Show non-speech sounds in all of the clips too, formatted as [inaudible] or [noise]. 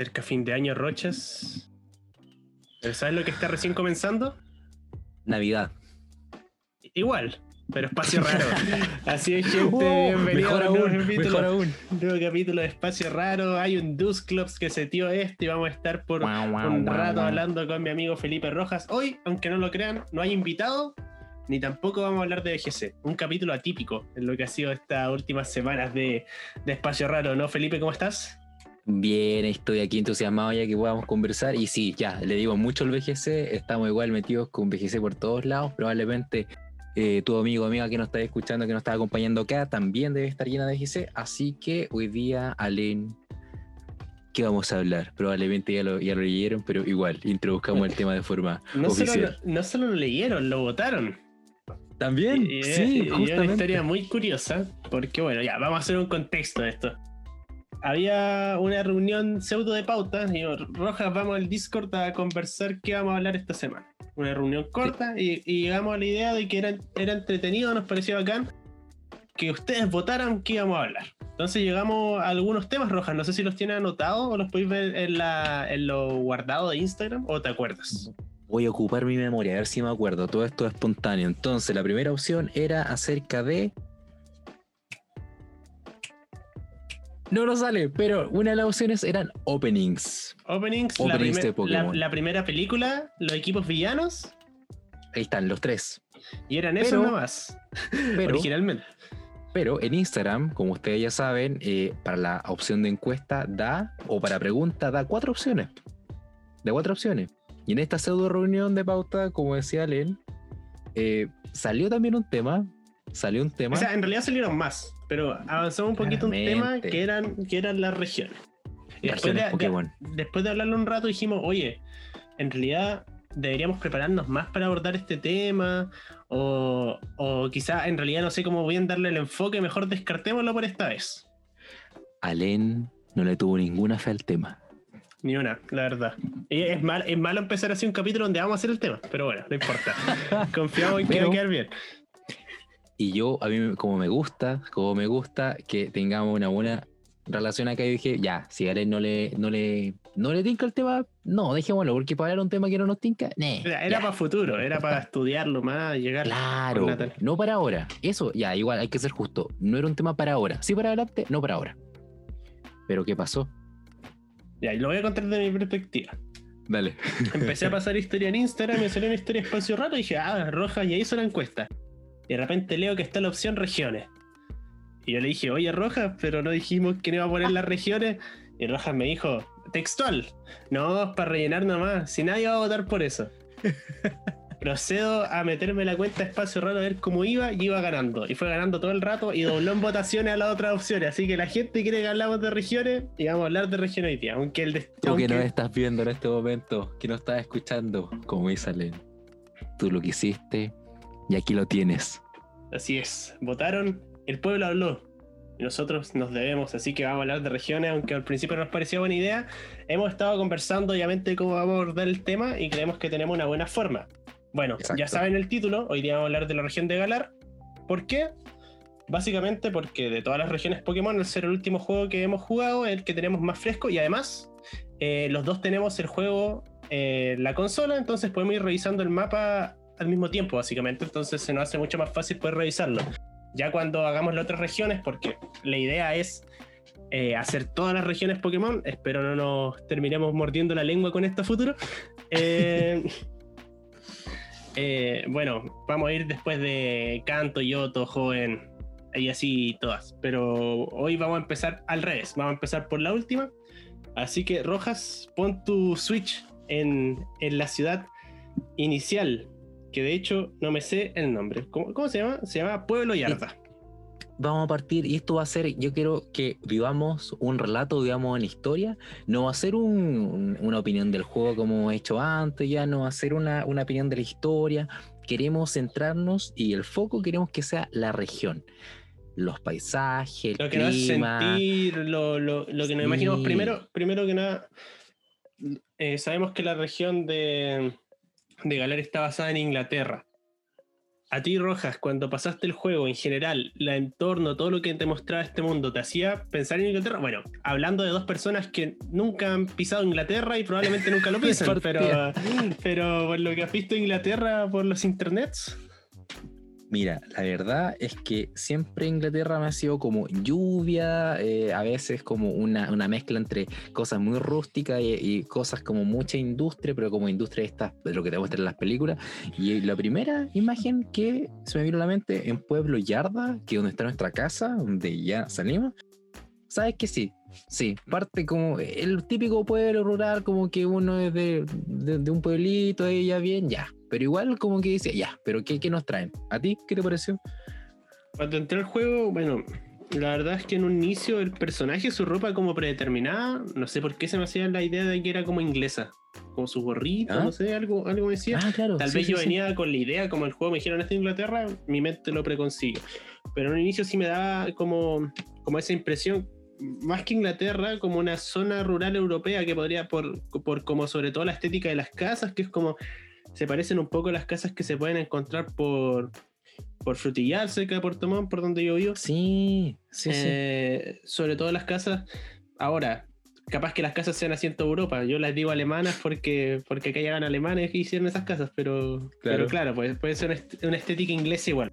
Cerca fin de año, Rochas. ¿Pero ¿Sabes lo que está recién comenzando? Navidad. Igual, pero espacio raro. [laughs] Así es, gente. Oh, bienvenido mejor a un nuevo capítulo, mejor aún. nuevo capítulo de Espacio Raro. Hay un Clubs que se dio esto y vamos a estar por un rato hablando con mi amigo Felipe Rojas. Hoy, aunque no lo crean, no hay invitado. Ni tampoco vamos a hablar de BGC. Un capítulo atípico en lo que ha sido estas últimas semanas de, de Espacio Raro, ¿no, Felipe? ¿Cómo estás? Bien, estoy aquí entusiasmado ya que podamos conversar. Y sí, ya, le digo mucho al BGC, estamos igual metidos con BGC por todos lados. Probablemente eh, tu amigo o amiga que nos está escuchando, que nos está acompañando acá, también debe estar llena de BGC. Así que hoy día, Alen, ¿qué vamos a hablar? Probablemente ya lo, ya lo leyeron, pero igual, introduzcamos el tema de forma [laughs] No solo, oficial. lo, no solo lo leyeron, lo votaron. También, Y- y- sí, y es una historia muy curiosa, porque bueno, ya, vamos a hacer un contexto de esto. Había una reunión pseudo de pautas, y yo, Rojas, vamos al Discord a conversar qué vamos a hablar esta semana. Una reunión corta y, y llegamos a la idea de que era, era entretenido, nos pareció bacán que ustedes votaran qué íbamos a hablar. Entonces llegamos a algunos temas, Rojas, no sé si los tienes anotados o los podéis ver en, la, en lo guardado de Instagram o te acuerdas. Voy a ocupar mi memoria, a ver si me acuerdo. Todo esto es espontáneo. Entonces, la primera opción era acerca de. No nos sale, pero una de las opciones eran openings. Openings, la, Openings primer- de Pokémon. la- la primera película, los equipos villanos, Ahí están los tres. y eran esos Pero- nomás, [laughs] Pero, originalmente. pero en Instagram, como ustedes ya saben, eh, para la opción de encuesta da, o para pregunta, da cuatro opciones. De cuatro opciones. Y en esta pseudo reunión de pauta, como decía Len, eh, salió también un tema. Salió un tema. O sea, en realidad salieron más, pero avanzamos un poquito un tema Claramente. que eran, que eran las regiones. Y después de, después de hablarlo un rato dijimos, oye, en realidad deberíamos prepararnos más para abordar este tema, o, o quizá en realidad no sé cómo bien darle el enfoque, mejor descartémoslo por esta vez. Alen no le tuvo ninguna fe al tema. Ni una, la verdad. Y es, mal, es malo empezar así un capítulo donde vamos a hacer el tema, pero bueno, no importa. [laughs] Confiamos en que Pero- va a quedar bien. Y yo, a mí, como me gusta, como me gusta que tengamos una buena relación acá, y dije, ya, si a Alen no le, no le, no le tinca el tema, no, dejémoslo, porque para hablar un tema que no nos tinca, nee, Era, era para futuro, era para estudiarlo más, llegar. Claro, no para ahora. Eso, ya, igual hay que ser justo. No era un tema para ahora. Sí para adelante, no para ahora. Pero ¿qué pasó? Ya, y lo voy a contar de mi perspectiva. Dale. Empecé a pasar historia en Instagram, me salió una historia espacio raro y dije, ah, roja, y ahí hizo la encuesta. Y de repente leo que está la opción regiones. Y yo le dije, oye, Rojas, pero no dijimos que no iba a poner las regiones. Y Rojas me dijo, textual, no, es para rellenar nomás, si nadie va a votar por eso. [laughs] Procedo a meterme la cuenta espacio raro a ver cómo iba y iba ganando. Y fue ganando todo el rato y dobló en votaciones a las otras opciones. Así que la gente quiere que hablamos de regiones y vamos a hablar de regiones hoy día. Aunque el de- Tú que aunque- nos estás viendo en este momento, que nos estás escuchando, como dice Alen, tú lo que hiciste y aquí lo tienes. Así es, votaron, el pueblo habló. Y nosotros nos debemos, así que vamos a hablar de regiones, aunque al principio no nos parecía buena idea. Hemos estado conversando, obviamente, cómo vamos a abordar el tema y creemos que tenemos una buena forma. Bueno, Exacto. ya saben el título, hoy día vamos a hablar de la región de Galar. ¿Por qué? Básicamente porque de todas las regiones Pokémon, al ser el último juego que hemos jugado, es el que tenemos más fresco y además eh, los dos tenemos el juego eh, la consola, entonces podemos ir revisando el mapa al mismo tiempo, básicamente. Entonces se nos hace mucho más fácil poder revisarlo. Ya cuando hagamos las otras regiones, porque la idea es eh, hacer todas las regiones Pokémon, espero no nos terminemos mordiendo la lengua con esto a futuro. [laughs] Eh, eh, bueno, vamos a ir después de Canto, Yoto, Joven, y así todas. Pero hoy vamos a empezar al revés, vamos a empezar por la última. Así que, Rojas, pon tu Switch en, en la ciudad inicial, que de hecho no me sé el nombre. ¿Cómo, cómo se llama? Se llama Pueblo Yarda. Vamos a partir, y esto va a ser, yo quiero que vivamos un relato, digamos, en historia. No va a ser un- un- una opinión del juego como hemos hecho antes, ya no va a ser una, una opinión de la historia. Queremos centrarnos y el foco queremos que sea la región. Los paisajes, el Lo que nos hace clima. sentir, lo, lo- lo que nos Sí. imaginamos. Primero, primero que nada, eh, sabemos que la región de, de Galar está basada en Inglaterra. a ti, Rojas, cuando pasaste el juego en general, el entorno, todo lo que te mostraba este mundo, ¿te hacía pensar en Inglaterra? Bueno, hablando de dos personas que nunca han pisado Inglaterra y probablemente nunca lo [laughs] pisan, pero, pero por lo que has visto Inglaterra por los internets. Mira, la verdad es que siempre Inglaterra me ha sido como lluvia, eh, a veces como una, mezcla entre cosas muy rústicas y, cosas como mucha industria, pero como industria esta, de lo que te muestran las películas. Y la primera imagen que se me vino a la mente en Pueblo Yarda, que es donde está nuestra casa, donde ya salimos, sabes que sí, sí, parte como el típico pueblo rural, como que uno es de, de un pueblito, ella bien, ya, pero igual como que dice, ya, pero qué, nos traen? ¿A ti qué te pareció? Cuando entré al juego, bueno, la verdad es que en un inicio el personaje, su ropa como predeterminada, no sé por qué se me hacía la idea de que era como inglesa. Como su gorrito, ¿Ah? no sé, algo, algo me decía. Ah, claro, Tal vez yo venía con la idea, como el juego me dijeron esta Inglaterra, mi mente lo preconsigue. Pero en un inicio sí me daba como, como esa impresión, más que Inglaterra, como una zona rural europea que podría, por, por como sobre todo la estética de las casas, que es como se parecen un poco a las casas que se pueden encontrar por, por Frutillar, cerca de Puerto Montt, por donde yo vivo. Sí, sí, eh, sí. Sobre todo las casas. Ahora, capaz que las casas sean asiento de Europa. Yo las digo alemanas porque, porque acá llegan alemanes que hicieron esas casas, pero claro, pero claro pues, puede ser una estética inglesa igual.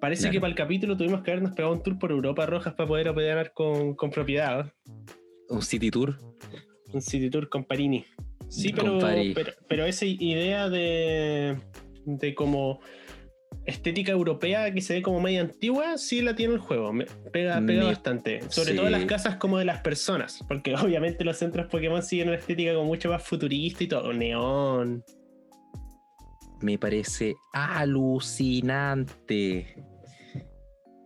Parece que para el capítulo tuvimos que habernos pegado un tour por Europa Rojas para poder operar con, con propiedad. ¿Un city tour? Un city tour con Parini. Sí, pero, pero, esa idea de, de como estética europea que se ve como media antigua, sí la tiene el juego. Me pega, pega bastante. Sobre todo las casas como de las personas. Porque [laughs] obviamente los centros Pokémon siguen una estética como mucho más futurista y todo. Neón. Me parece alucinante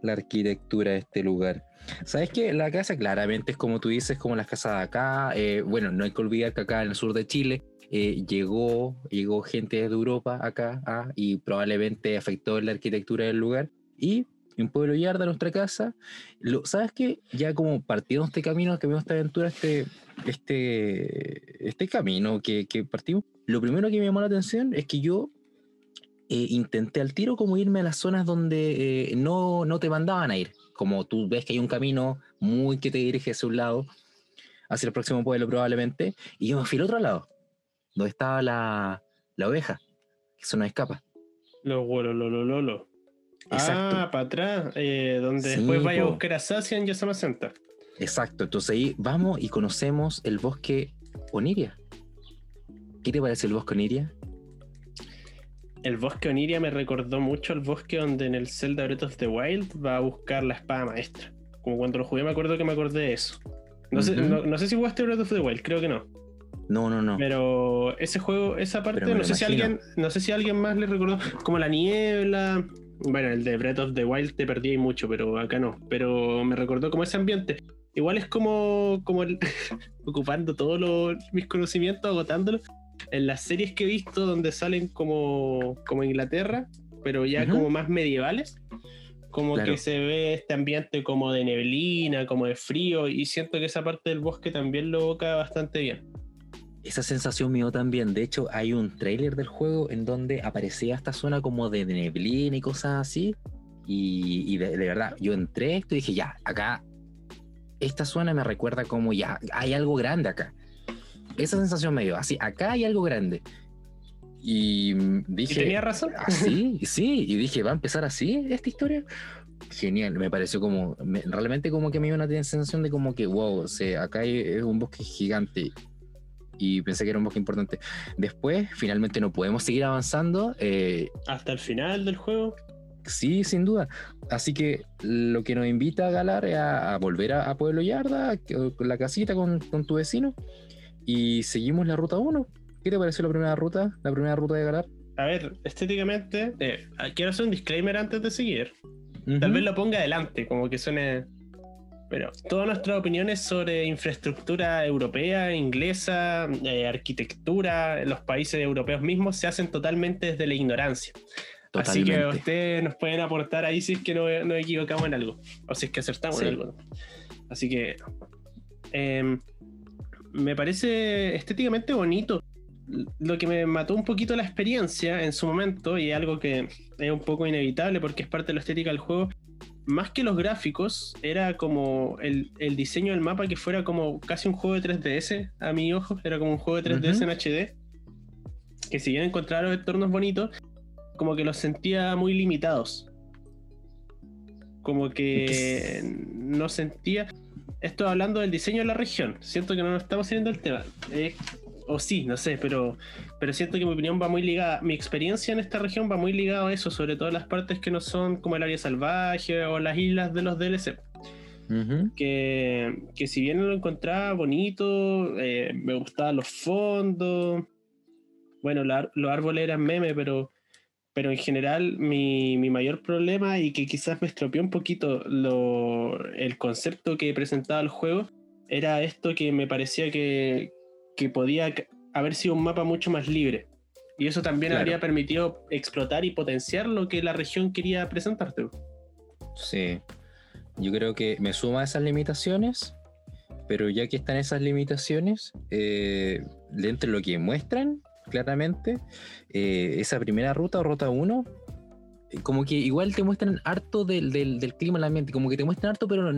la arquitectura de este lugar. ¿Sabes qué? La casa claramente es como tú dices, como las casas de acá. Eh, bueno, no hay que olvidar que acá en el sur de Chile eh, llegó, llegó gente de Europa acá ah, y probablemente afectó la arquitectura del lugar. Y en Pueblo Yarda, nuestra casa, lo, ¿sabes qué? Ya como partiendo este camino, que vemos esta aventura, este, este, este camino que, que partimos, lo primero que me llamó la atención es que yo eh, intenté al tiro como irme a las zonas donde no, no te mandaban a ir como tú ves que hay un camino muy que te dirige hacia un lado, hacia el próximo pueblo probablemente, y yo me fui al otro lado, donde estaba la, la oveja, que eso no escapa. Lo, lo, lo, lo, lo. Exacto. Ah, para atrás, eh, donde después vaya a buscar a Sacia en Yasama Center. Exacto, entonces ahí vamos y conocemos el bosque Oniria. ¿Qué te parece el bosque Oniria? El bosque Oniria me recordó mucho el bosque donde en el Zelda Breath of the Wild va a buscar la espada maestra. Como cuando lo jugué me acuerdo que me acordé de eso. No, sé, no, sé si jugaste Breath of the Wild, creo que no. No, no, no. Pero ese juego, esa parte, no sé si alguien, no sé si alguien más le recordó, como la niebla. Bueno, el de Breath of the Wild te perdí mucho, pero acá no. Pero me recordó como ese ambiente. Igual es como, como el, [laughs] ocupando todos mis conocimientos, agotándolos en las series que he visto donde salen como, como Inglaterra, pero ya como más medievales, como que se ve este ambiente como de neblina, como de frío, y siento que esa parte del bosque también lo evoca bastante bien. Esa sensación mío también. De hecho, hay un trailer del juego en donde aparecía esta zona como de neblina y cosas así. Y, de, verdad, yo entré esto y dije, ya, acá, esta zona me recuerda como ya, hay algo grande acá esa sensación me dio, así, acá hay algo grande. Y dije... tenía razón? Sí, sí, y dije, ¿va a empezar así esta historia? Genial, me pareció como, realmente como que me dio una sensación de como que, wow, o sea, acá hay, un bosque gigante y pensé que era un bosque importante. Después, finalmente no podemos seguir avanzando. Eh, Hasta el final del juego. Sí, sin duda. Así que lo que nos invita a Galar es a, volver a, Pueblo Yarda, la casita con, con tu vecino y seguimos la ruta 1. ¿Qué te pareció la primera ruta? La primera ruta de Galar. A ver, estéticamente, eh, quiero hacer un disclaimer antes de seguir. Tal vez lo ponga adelante, como que suene. Pero todas nuestras opiniones sobre infraestructura europea, inglesa, eh, arquitectura, los países europeos mismos se hacen totalmente desde la ignorancia. Así que ustedes nos pueden aportar ahí si es que no nos equivocamos en algo, o si es que acertamos en algo. Así que. Eh, me parece estéticamente bonito. lo que me mató un poquito la experiencia en su momento, y algo que es un poco inevitable porque es parte de la estética del juego, más que los gráficos, era como el, diseño del mapa que fuera como casi un juego de 3DS, a mi ojo, era como un juego de 3DS en HD, que si bien encontraba los entornos bonitos, como que los sentía muy limitados. Como que no sentía... Esto hablando del diseño de la región, siento que no nos estamos siguiendo el tema. O sí, no sé, pero, pero siento que mi opinión va muy ligada, mi experiencia en esta región va muy ligada a eso, sobre todo las partes que no son como el área salvaje o las islas de los DLC. que, que, si bien lo encontraba bonito, eh, me gustaban los fondos, bueno, los árboles eran meme, pero, pero en general mi, mi, mayor problema y que quizás me estropeó un poquito lo, el concepto que presentaba el juego era esto que me parecía que, que podía haber sido un mapa mucho más libre. Y eso también habría permitido explotar y potenciar lo que la región quería presentarte. Sí, yo creo que me suma a esas limitaciones, pero ya que están esas limitaciones, eh, entre lo que muestran claramente, eh, esa primera ruta ruta 1, eh, como que igual te muestran harto del, del, del clima del ambiente, como que te muestran harto, pero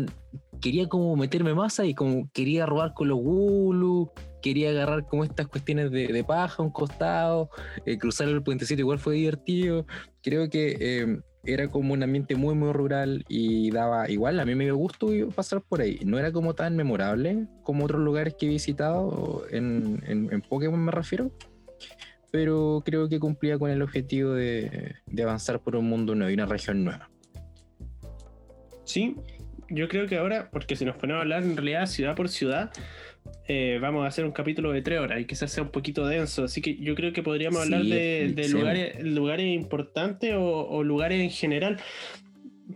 quería como meterme más ahí, como quería robar con los Gulu, quería agarrar como estas cuestiones de, paja a un costado, eh, cruzar el puentecito igual fue divertido. Creo que em, era como un ambiente muy, muy rural y daba igual, a mí me dio gusto pasar por ahí. No era como tan memorable como otros lugares que he visitado, en, Pokémon me refiero, pero creo que cumplía con el objetivo de, de avanzar por un mundo nuevo y una región nueva. Sí, yo creo que ahora, porque si nos ponemos a hablar en realidad ciudad por ciudad, eh, vamos a hacer un capítulo de tres horas y quizás sea un poquito denso. Así que yo creo que podríamos hablar de, lugares, lugares importantes o, lugares en general.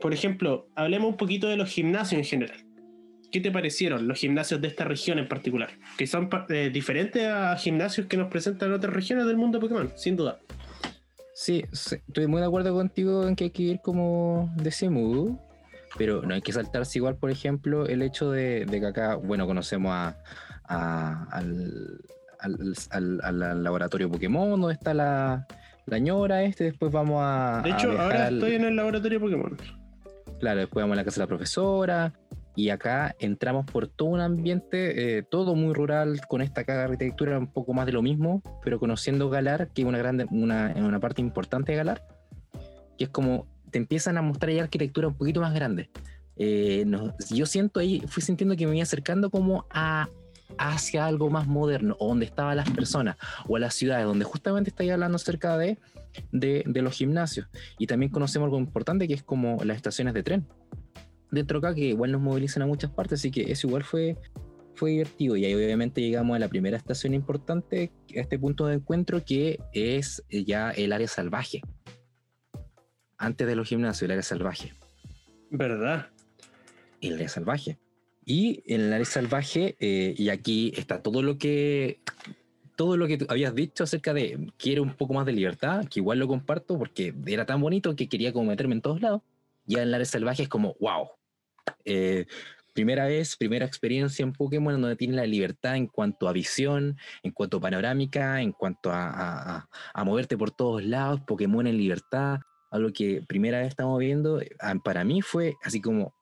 Por ejemplo, hablemos un poquito de los gimnasios en general. ¿Qué te parecieron los gimnasios de esta región en particular? Que son eh, diferentes a gimnasios que nos presentan otras regiones del mundo de Pokémon, sin duda. Sí, estoy muy de acuerdo contigo en que hay que ir como de ese modo pero no hay que saltarse igual, por ejemplo, el hecho de, que acá, bueno, conocemos a, al, al, laboratorio Pokémon, donde está la, la ñora este, después vamos a... De hecho, ahora estoy en el laboratorio Pokémon. Claro, después vamos a la casa de la profesora, y acá entramos por todo un ambiente, eh, todo muy rural, con esta arquitectura un poco más de lo mismo, pero conociendo Galar, que es una, grande, parte importante de Galar, que es como te empiezan a mostrar ya arquitectura un poquito más grande. Eh, yo siento ahí, fui sintiendo que me iba acercando como a hacia algo más moderno, o donde estaban las personas, o a las ciudades, donde justamente estáis hablando acerca de, de, los gimnasios. Y también conocemos algo importante que es como las estaciones de tren. Dentro acá, que igual nos movilizan a muchas partes, así que eso igual fue, fue divertido. Y ahí obviamente llegamos a la primera estación importante, a este punto de encuentro, que es ya el área salvaje antes de los gimnasios, el área salvaje. ¿Verdad? El área salvaje. Y en el área salvaje, eh, y aquí está todo lo que todo lo que tú habías dicho acerca de quiero un poco más de libertad, que igual lo comparto porque era tan bonito que quería como meterme en todos lados. Ya en el área salvaje es como, wow. Eh, primera vez, primera experiencia en Pokémon donde tiene la libertad en cuanto a visión, en cuanto a panorámica, en cuanto a, a moverte por todos lados, Pokémon en libertad, algo que primera vez estamos viendo, ah, para mí fue así como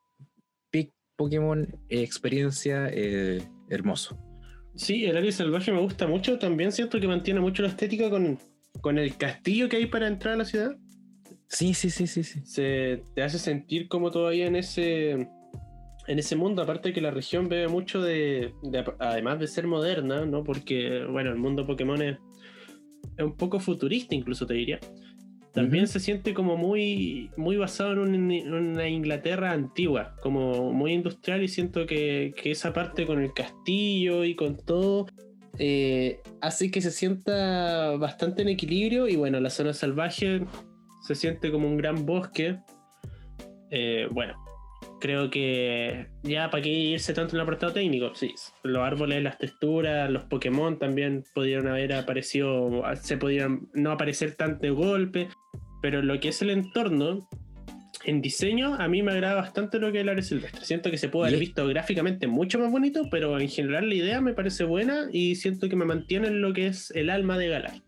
pick Pokémon experiencia eh, hermoso. Sí, el área salvaje me gusta mucho, también siento que mantiene mucho la estética con, con el castillo que hay para entrar a la ciudad. Sí, sí, sí, sí, sí. Se te hace sentir como todavía en ese en ese mundo, aparte que la región bebe mucho de, además de ser moderna, ¿no? Porque, bueno, el mundo Pokémon es, es un poco futurista, incluso te diría. También se siente como muy, muy basado en, una Inglaterra antigua, como muy industrial y siento que, esa parte con el castillo y con todo eh, hace que se sienta bastante en equilibrio y bueno, la zona salvaje se siente como un gran bosque. Eh, bueno, creo que ya para qué irse tanto en el apartado técnico, sí, los árboles, las texturas, los Pokémon también pudieron haber aparecido, se podían no aparecer tanto de golpe, pero lo que es el entorno, en diseño, a mí me agrada bastante lo que es el área silvestre. Siento que se puede haber visto gráficamente mucho más bonito, pero en general la idea me parece buena y siento que me mantiene en lo que es el alma de Galar.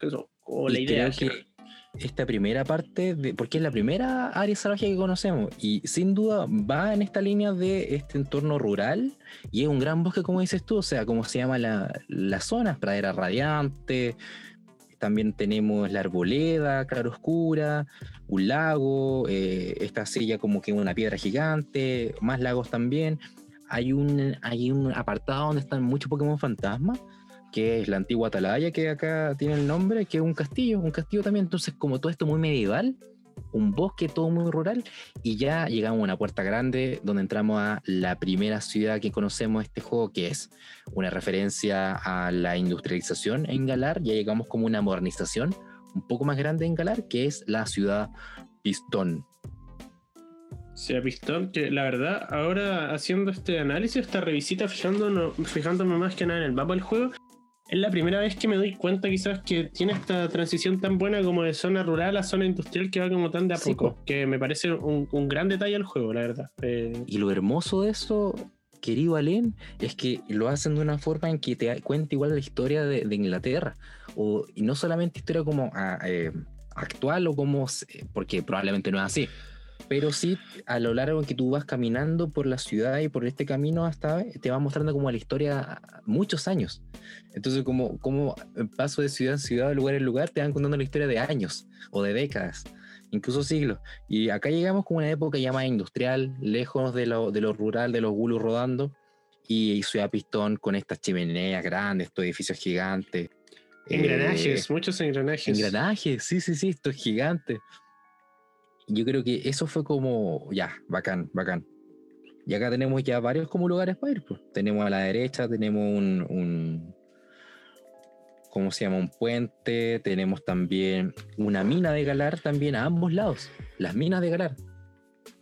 o la idea. creo que esta primera parte, de, porque es la primera área salvaje que conocemos, y sin duda va en esta línea de este entorno rural, y es un gran bosque, como dices tú, o sea, como se llama la, la zona, pradera radiante, también tenemos la arboleda, claroscura, un lago, eh, esta silla como que una piedra gigante, más lagos también. Hay un, hay un apartado donde están muchos Pokémon fantasma, que es la antigua Atalaya, que acá tiene el nombre, que es un castillo, un castillo también. Entonces, como todo esto muy medieval, un bosque todo muy rural, y ya llegamos a una puerta grande donde entramos a la primera ciudad que conocemos este juego, que es una referencia a la industrialización en Galar. Ya llegamos como una modernización un poco más grande en Galar, que es la ciudad Pistón. sea Pistón, que la verdad, ahora haciendo este análisis, esta revisita, fijándonos, fijándome más que nada en el mapa del juego, es la primera vez que me doy cuenta quizás que tiene esta transición tan buena como de zona rural a zona industrial que va como tan de a Sí, poco, po. que me parece un, un gran detalle al juego, la verdad. Eh, Y lo hermoso de eso, querido Alén, es que lo hacen de una forma en que te cuenta igual la historia de, de Inglaterra. O, y no solamente historia como ah, eh, actual o como, se- porque probablemente no es así, pero sí a lo largo en que tú vas caminando por la ciudad y por este camino hasta te va mostrando como la historia muchos años. Entonces como, como paso de ciudad en ciudad, de lugar en lugar, te van contando la historia de años o de décadas, incluso siglos. Y acá llegamos como una época ya más industrial, lejos de lo, de lo rural, de los gulus rodando, y Ciudad Pistón con estas chimeneas grandes, estos edificios gigantes. engranajes, Eh, muchos engranajes. engranajes, sí, sí, sí, esto es gigante. Yo creo que eso fue como, ya, bacán, bacán. Y acá tenemos ya varios como lugares para ir. pues. Tenemos a la derecha, tenemos un, un- ¿cómo se llama? Un puente, tenemos también una mina de Galar también a ambos lados, las minas de Galar.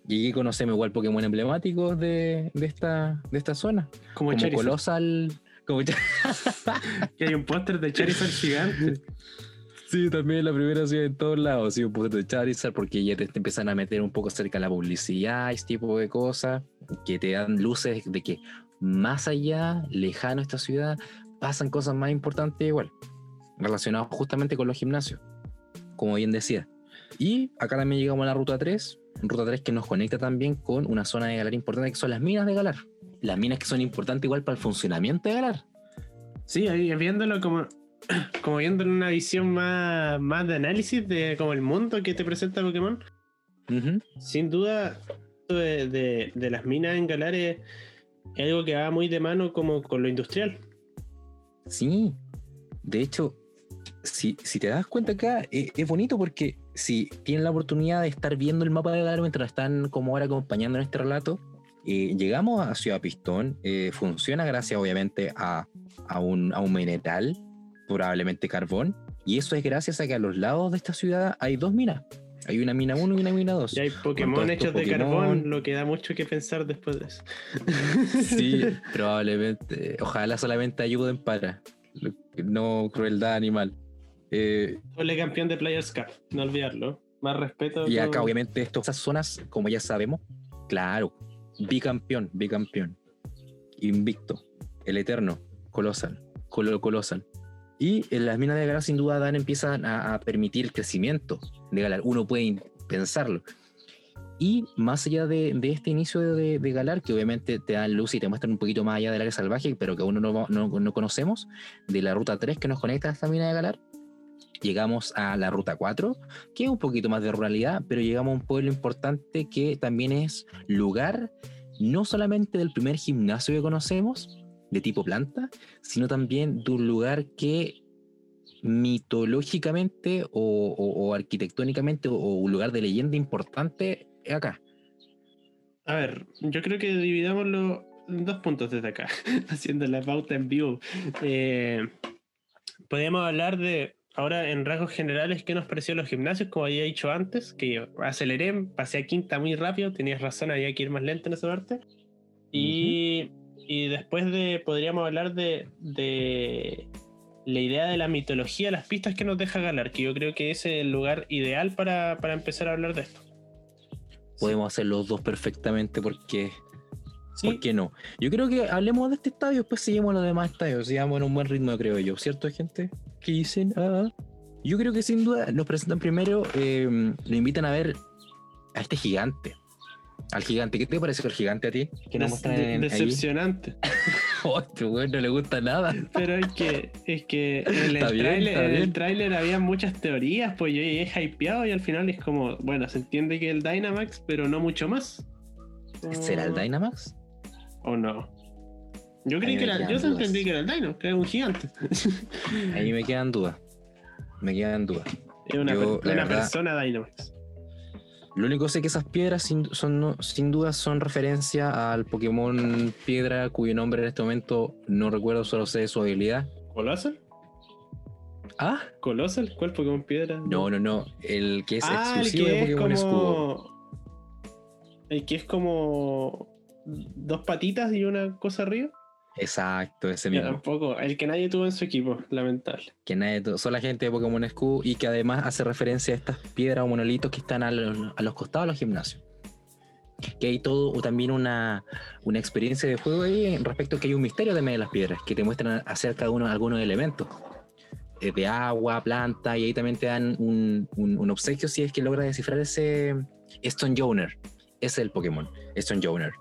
Y aquí conocemos igual Pokémon emblemáticos de, de esta, de esta zona, como como. Colosal, como [laughs] Que hay un póster de Charizard gigante. [laughs] Sí, también la primera ciudad en todos lados, sí, un poco de Charizard, porque ya te, empiezan a meter un poco cerca la publicidad, ese tipo de cosas, que te dan luces de que más allá, lejano a esta ciudad, pasan cosas más importantes igual, relacionadas justamente con los gimnasios, como bien decía. Y acá también llegamos a la ruta 3, ruta 3 que nos conecta también con una zona de Galar importante, que son las minas de Galar. Las minas que son importantes igual para el funcionamiento de Galar. Sí, ahí viéndolo como, [clears throat] como viendo en una visión más, más de análisis de como el mundo que te presenta Pokémon. Sin duda, de, de- de las minas en Galar es, es algo que va muy de mano como con lo industrial. Sí, de hecho, si, si te das cuenta acá, eh, es bonito porque si tienen la oportunidad de estar viendo el mapa de Galar mientras están como ahora acompañando en este relato, eh, llegamos a Ciudad Pistón, eh, funciona gracias obviamente a, a, un, a un mineral, probablemente carbón, y eso es gracias a que a los lados de esta ciudad hay dos minas, hay una mina 1 y una mina 2. Y hay Pokémon hechos de Pokémon. carbón, lo que da mucho que pensar después de eso. [laughs] Sí, [laughs] probablemente, ojalá solamente ayuden para, no crueldad animal. Eh, campeón de Players Cup, no olvidarlo. Más respeto. Y acá, obviamente, esto- estas zonas, como ya sabemos, claro, bicampeón, bicampeón, invicto, el eterno, colosal, colo colosal. Y en las minas de Galar, sin duda, dan, empiezan a, a permitir el crecimiento de Galar. Uno puede pensarlo. Y más allá de, de este inicio de, de Galar, que obviamente te dan luz y te muestran un poquito más allá del área salvaje, pero que aún no, no, no conocemos, de la ruta 3 que nos conecta a esta mina de Galar, llegamos a la ruta 4, que es un poquito más de ruralidad, pero llegamos a un pueblo importante que también es lugar no solamente del primer gimnasio que conocemos, de tipo planta, sino también de un lugar que mitológicamente o, o- o arquitectónicamente o, o un lugar de leyenda importante es acá. A ver, yo creo que dividámoslo en dos puntos desde acá, [laughs] haciendo la pauta en vivo. Eh, podríamos hablar de, ahora en rasgos generales, qué nos pareció los gimnasios, como había dicho antes, que yo aceleré, pasé a quinta muy rápido, tenías razón, había que ir más lento en esa parte. Y, y después de, podríamos hablar de, de la idea de la mitología, las pistas que nos deja Galar, que yo creo que ese es el lugar ideal para, para empezar a hablar de esto. podemos hacer los dos perfectamente porque Sí, ¿Por qué no? Yo creo que hablemos de este estadio, después seguimos los demás estadios. Sigamos en un buen ritmo, creo yo. ¿Cierto, gente? ¿Qué dicen? Ah. Yo creo que sin duda nos presentan primero, eh, lo invitan a ver a este gigante. Al gigante. ¿Qué te parece el gigante a ti? Que nos de- decepcionante. Oh, este weón no le gusta nada. Pero es que, es que en el tráiler el tráiler había muchas teorías, pues yo llegué hypeado y al final es como, bueno, se entiende que el Dynamax, pero no mucho más. ¿Será el Dynamax? ¿O no? Yo creí que era, yo entendí que era el Dynamax, que era un gigante. Ahí me quedan dudas. Me quedan dudas. es una, Yo, per- una verdad- persona Dynamax. Lo único que sé que esas piedras sin, son, no- sin duda son referencia al Pokémon Piedra, cuyo nombre en este momento no recuerdo, solo sé su habilidad. ¿Colossal? Ah, ¿Colossal? ¿Cuál Pokémon Piedra? no, no, no. El que es ah, el exclusivo que de es Pokémon Escudo. como. El que es como. Dos patitas y una cosa arriba. Exacto, ese Yo mismo. tampoco. El que nadie tuvo en su equipo, lamentable. Que nadie, solo la gente de Pokémon Escudo y que además hace referencia a estas piedras o monolitos que están a los, a los costados de los gimnasios. Que hay todo o también una, una experiencia de juego ahí respecto a que hay un misterio de medio de las piedras que te muestran acerca de uno, algunos elementos eh, de agua, planta y ahí también te dan un, un- un obsequio si es que logra descifrar ese Stone Joner. Ese es el Pokémon, Stone Joner.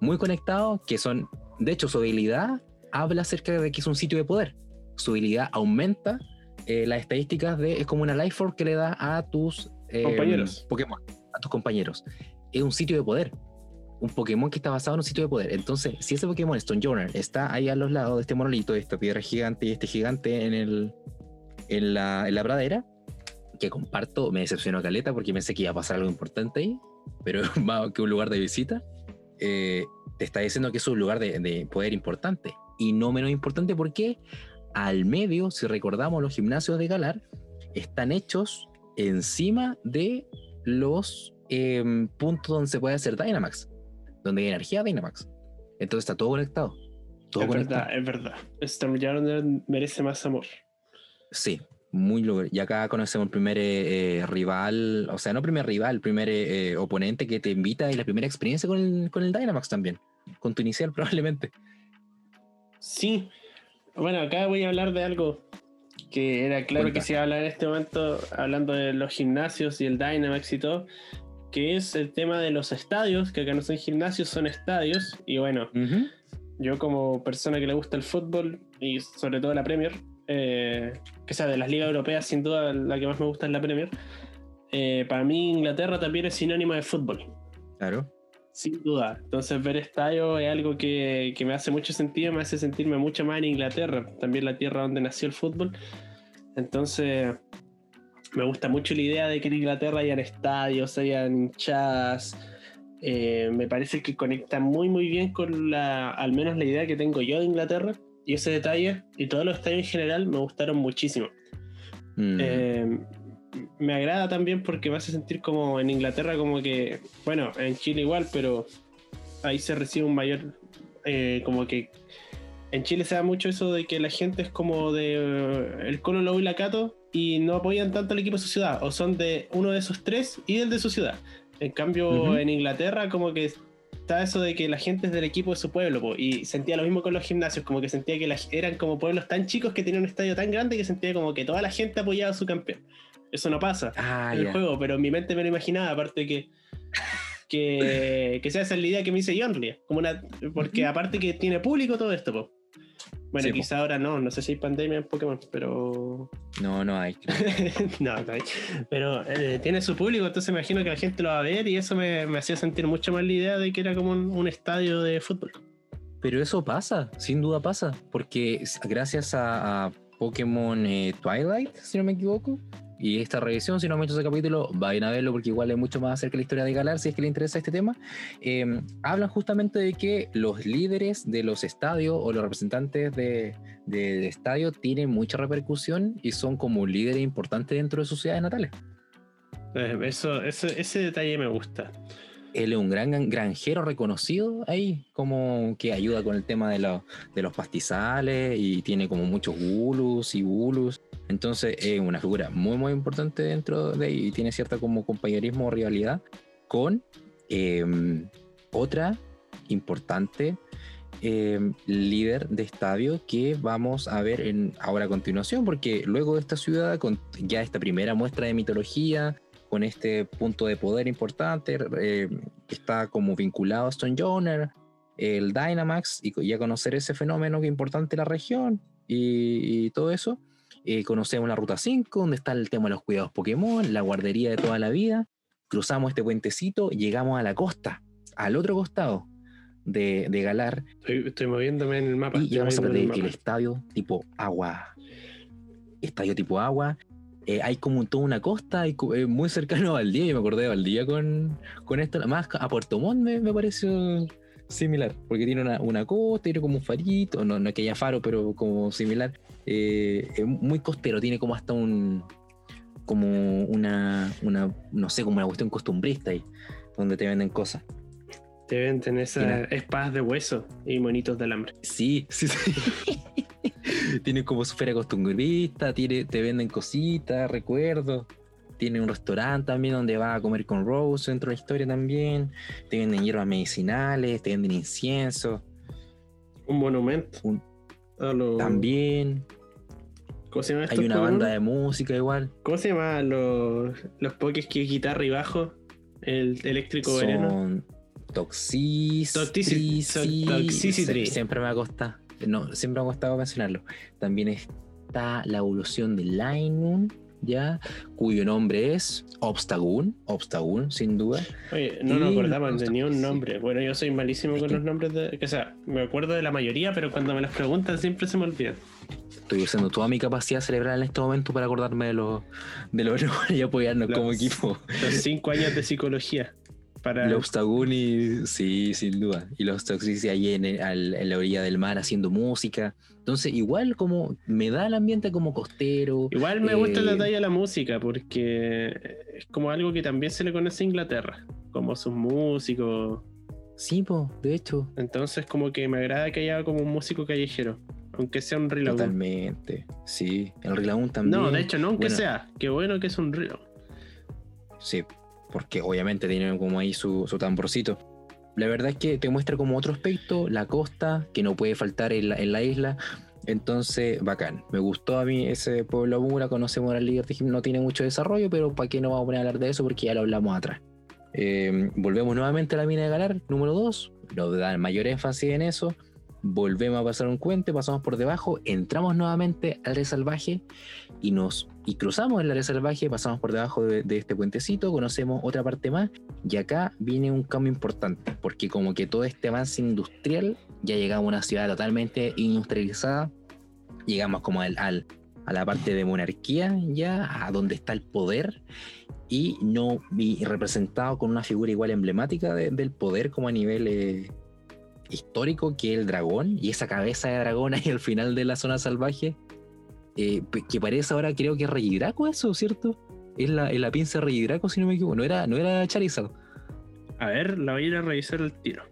Muy conectado, que son, de hecho, su habilidad habla acerca de que es un sitio de poder. Su habilidad aumenta eh, las estadísticas de. Es como una life force que le da a tus eh, Compañeros. Pokémon, a tus compañeros. Es un sitio de poder. Un Pokémon que está basado en un sitio de poder. Entonces, si ese Pokémon Stone Joner está ahí a los lados de este monolito, de esta piedra gigante y este gigante en, el, en, la, en la pradera, que comparto, me decepcionó Caleta porque pensé que iba a pasar algo importante ahí, pero [laughs] más que un lugar de visita, eh, te está diciendo que es un lugar de, de poder importante. Y no menos importante porque al medio, si recordamos, los gimnasios de Galar están hechos encima de los em, puntos donde se puede hacer Dynamax, donde hay energía Dynamax. Entonces está todo conectado. Todo es conectado. verdad, es verdad. Stormjorner merece más amor. Sí, muy logro. Y acá conocemos el primer eh, eh, rival, o sea, no primer rival, primer eh, oponente que te invita y la primera experiencia con el, con el Dynamax también. Con tu inicial [laughs] probablemente. Sí. Bueno, acá voy a hablar de algo que era claro Cuenta. que se iba a hablar en este momento, hablando de los gimnasios y el Dynamax y todo, que es el tema de los estadios, que acá no son gimnasios, son estadios. Y bueno, yo como persona que le gusta el fútbol y sobre todo la Premier, eh, que sea de las ligas europeas, sin duda la que más me gusta es la Premier. eh, para mí Inglaterra también es sinónimo de fútbol. Claro. Sin duda. Entonces ver estadio es algo que, que me hace mucho sentido, me hace sentirme mucho más en Inglaterra, también la tierra donde nació el fútbol. Entonces me gusta mucho la idea de que en Inglaterra hayan estadios, hayan hinchadas. Eh, me parece que conecta muy muy bien con la, al menos la idea que tengo yo de Inglaterra. Y ese detalle, y todos los estadios en general, me gustaron muchísimo. Mm. Eh, me agrada también porque me hace sentir como en Inglaterra, como que, bueno, en Chile igual, pero ahí se recibe un mayor, eh, como que en Chile se da mucho eso de que la gente es como de eh, el Colo Lobo y la Cato y no apoyan tanto al equipo de su ciudad, o son de uno de esos tres y del de su ciudad. En cambio, en Inglaterra, como que está eso de que la gente es del equipo de su pueblo, po, y sentía lo mismo con los gimnasios, como que sentía que la- eran como pueblos tan chicos que tenían un estadio tan grande que sentía como que toda la gente apoyaba a su campeón. Eso no pasa ah, en el juego, pero en mi mente me lo imaginaba, aparte que que, que sea esa la idea que me dice Yonli, como una porque aparte que tiene público todo esto, po. Bueno, Sí, po. quizá ahora no, no sé si hay pandemia en Pokémon, pero No, no hay. [laughs] no, no hay. Pero eh, tiene su público, entonces me imagino que la gente lo va a ver y eso me, me hacía sentir mucho más la idea de que era como un, un estadio de fútbol. Pero eso pasa, sin duda pasa, porque gracias a, a Pokémon eh, Twilight, si no me equivoco, y esta revisión, si no han visto ese capítulo, vayan a verlo porque igual es mucho más acerca de la historia de Galar, si es que les interesa este tema, eh, hablan justamente de que los líderes de los estadios o los representantes de, de- de estadio tienen mucha repercusión y son como líderes importantes dentro de sus ciudades natales. Eh, Eso, eso, ese detalle me gusta. él es un gran granjero reconocido ahí, como que ayuda con el tema de, lo- de los pastizales y tiene como muchos gulus y bulus. Entonces es una figura muy, muy importante dentro de ahí y tiene cierta como compañerismo o rivalidad con Em, otra importante em, líder de estadio que vamos a ver en, ahora a continuación, porque luego de esta ciudad, con ya esta primera muestra de mitología, con este punto de poder importante, que está como vinculado a Stone Joner, el Dynamax, y ya conocer ese fenómeno que es importante en la región y, todo eso. Eh, conocemos la ruta 5, donde está el tema de los cuidados Pokémon, la guardería de toda la vida. Cruzamos este puentecito, llegamos a la costa, al otro costado de, Galar. Estoy, moviéndome en el mapa. Y vamos a el estadio tipo agua. Estadio tipo agua. Eh, hay como toda una costa eh, muy cercano a Valdía. Yo me acordé de Valdía con, con esto. Más a Puerto Montt me, me pareció similar, porque tiene una, una, costa, tiene como un farito, no, no es que haya faro, pero como similar. Eh, es muy costero, tiene como hasta un, como una, una, no sé, como una cuestión costumbrista ahí, donde te venden cosas. Te venden esas espadas de hueso y monitos de alambre. Sí, [laughs] sí, sí. [laughs] tiene como su feria costumbrista, tiene, te venden cositas, recuerdos. Tiene un restaurante también donde va a comer con Rose dentro de la historia también. Te venden hierbas medicinales, te venden incienso. Un monumento. También. ¿Cómo se llama Hay una banda de música igual. ¿Cómo se llama los, los pokés que es guitarra y bajo? El eléctrico Son veneno. Toxis, Toxicity. Siempre me ha costado. No, siempre me ha costado mencionarlo. También está la evolución de Line ya, cuyo nombre es Obstagoon, Obstagoon, sin duda. Oye, no nos acordaban de ni un nombre. Bueno, yo soy malísimo con los nombres de. O sea, me acuerdo de la mayoría, pero cuando me las preguntan siempre se me olvidan. Estoy usando toda mi capacidad cerebral en este momento para acordarme de los de lo [laughs] y apoyarnos como equipo. Los cinco años de psicología. Para... Los Taguni, sí, sin duda. Y los Toxicity ahí en, en, la orilla del mar haciendo música. Entonces, igual como me da el ambiente como costero. Igual me gusta el eh, detalle de la música, porque es como algo que también se le conoce a Inglaterra, como sus músicos. Sí, pues, de hecho. Entonces, como que me agrada que haya como un músico callejero. Aunque sea un Rillaboom. Totalmente. Sí, el Rillaboom también. No, de hecho, no aunque sea. Qué bueno que es un Rillaboom. Sí, porque obviamente tiene como ahí su, tamborcito. La verdad es que te muestra como otro aspecto, la costa, que no puede faltar en la, isla. Entonces, bacán. Me gustó a mí ese pueblo Mura, conocemos al líder, no tiene mucho desarrollo, pero ¿para qué no vamos a poner a hablar de eso? Porque ya lo hablamos atrás. Eh, volvemos nuevamente a la mina de Galar, número 2. Nos dan mayor énfasis en eso volvemos a pasar un puente, pasamos por debajo, entramos nuevamente al área salvaje y nos y cruzamos el área salvaje, pasamos por debajo de, este puentecito, conocemos otra parte más y acá viene un cambio importante, porque como que todo este avance industrial, ya llegamos a una ciudad totalmente industrializada, llegamos como al, a la parte de monarquía ya, a donde está el poder y no y representado con una figura igual emblemática del poder como a nivel histórico que el dragón y esa cabeza de dragón [laughs] ahí al final de la zona salvaje, eh, que parece ahora creo que es Rey Draco eso, ¿cierto? Es la, la pinza Rey Draco, si no me equivoco, no era, no era Charizard. A ver, la voy a ir a revisar el tiro.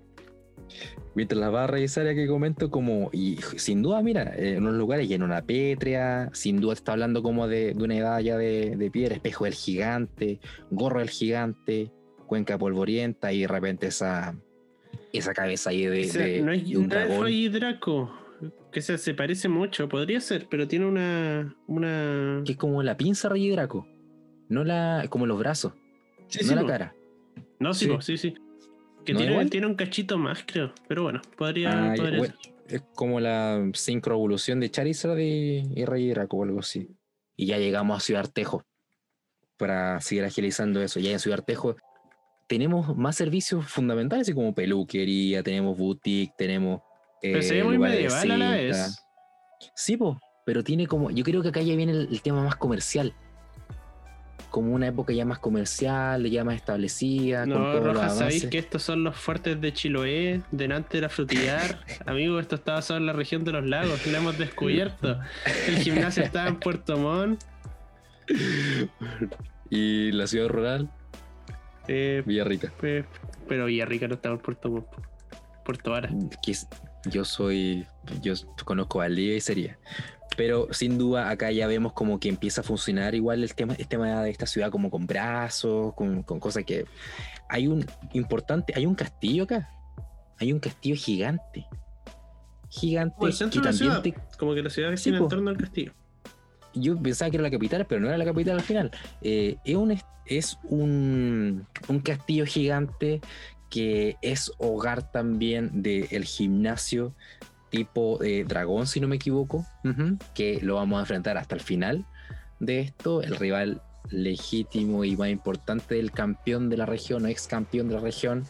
Mientras la va a revisar, ya que comento, como, y sin duda, mira, en unos lugares y en una pétrea, sin duda está hablando como de, una edad ya de, de, piedra, espejo del gigante, gorro del gigante, cuenca polvorienta y de repente esa, esa cabeza ahí de, no es, un dragón. Draco. Que se, se parece mucho, podría ser, pero tiene una. una... Que es como la pinza Rey Draco. No la. como los brazos. no la cara. No, sí, sí, sí. Que tiene, tiene, un cachito más, creo. Pero bueno, podría, ser. Es como la sincroevolución de Charizard y, y Rey Draco o algo así. Y ya llegamos a Ciudad Artejo. Para seguir agilizando eso. Ya en Ciudad Artejo tenemos más servicios fundamentales, como peluquería, tenemos boutique, tenemos. pero se ve muy medieval a la vez. Sí, pero tiene como. Yo creo que acá ya viene el, tema más comercial. Como una época ya más comercial, ya más establecida. No, Rojas, sabéis que estos son los fuertes de Chiloé, delante de la frutillar. [laughs] Amigo, esto está basado en la región de los lagos, lo hemos descubierto. El gimnasio está en Puerto Montt. ¿Y la ciudad rural? Eh, Villarrica. pero Villarrica no está por Puerto, Puerto Vara. yo soy. Yo conozco Valdivia y sería. Pero sin duda acá ya vemos como que empieza a funcionar igual el tema, el tema de esta ciudad como con brazos, con, con cosas que... Hay un importante, hay un castillo acá. Hay un castillo gigante. Gigante. Como el centro que de la ciudad. también te- Como que la ciudad Sí, gira en po. torno al castillo. Yo pensaba que era la capital, pero no era la capital al final. Eh, es un, es un, un castillo gigante que es hogar también del gimnasio tipo eh, dragón, si no me equivoco, que lo vamos a enfrentar hasta el final de esto, el rival legítimo y más importante del campeón de la región o ex campeón de la región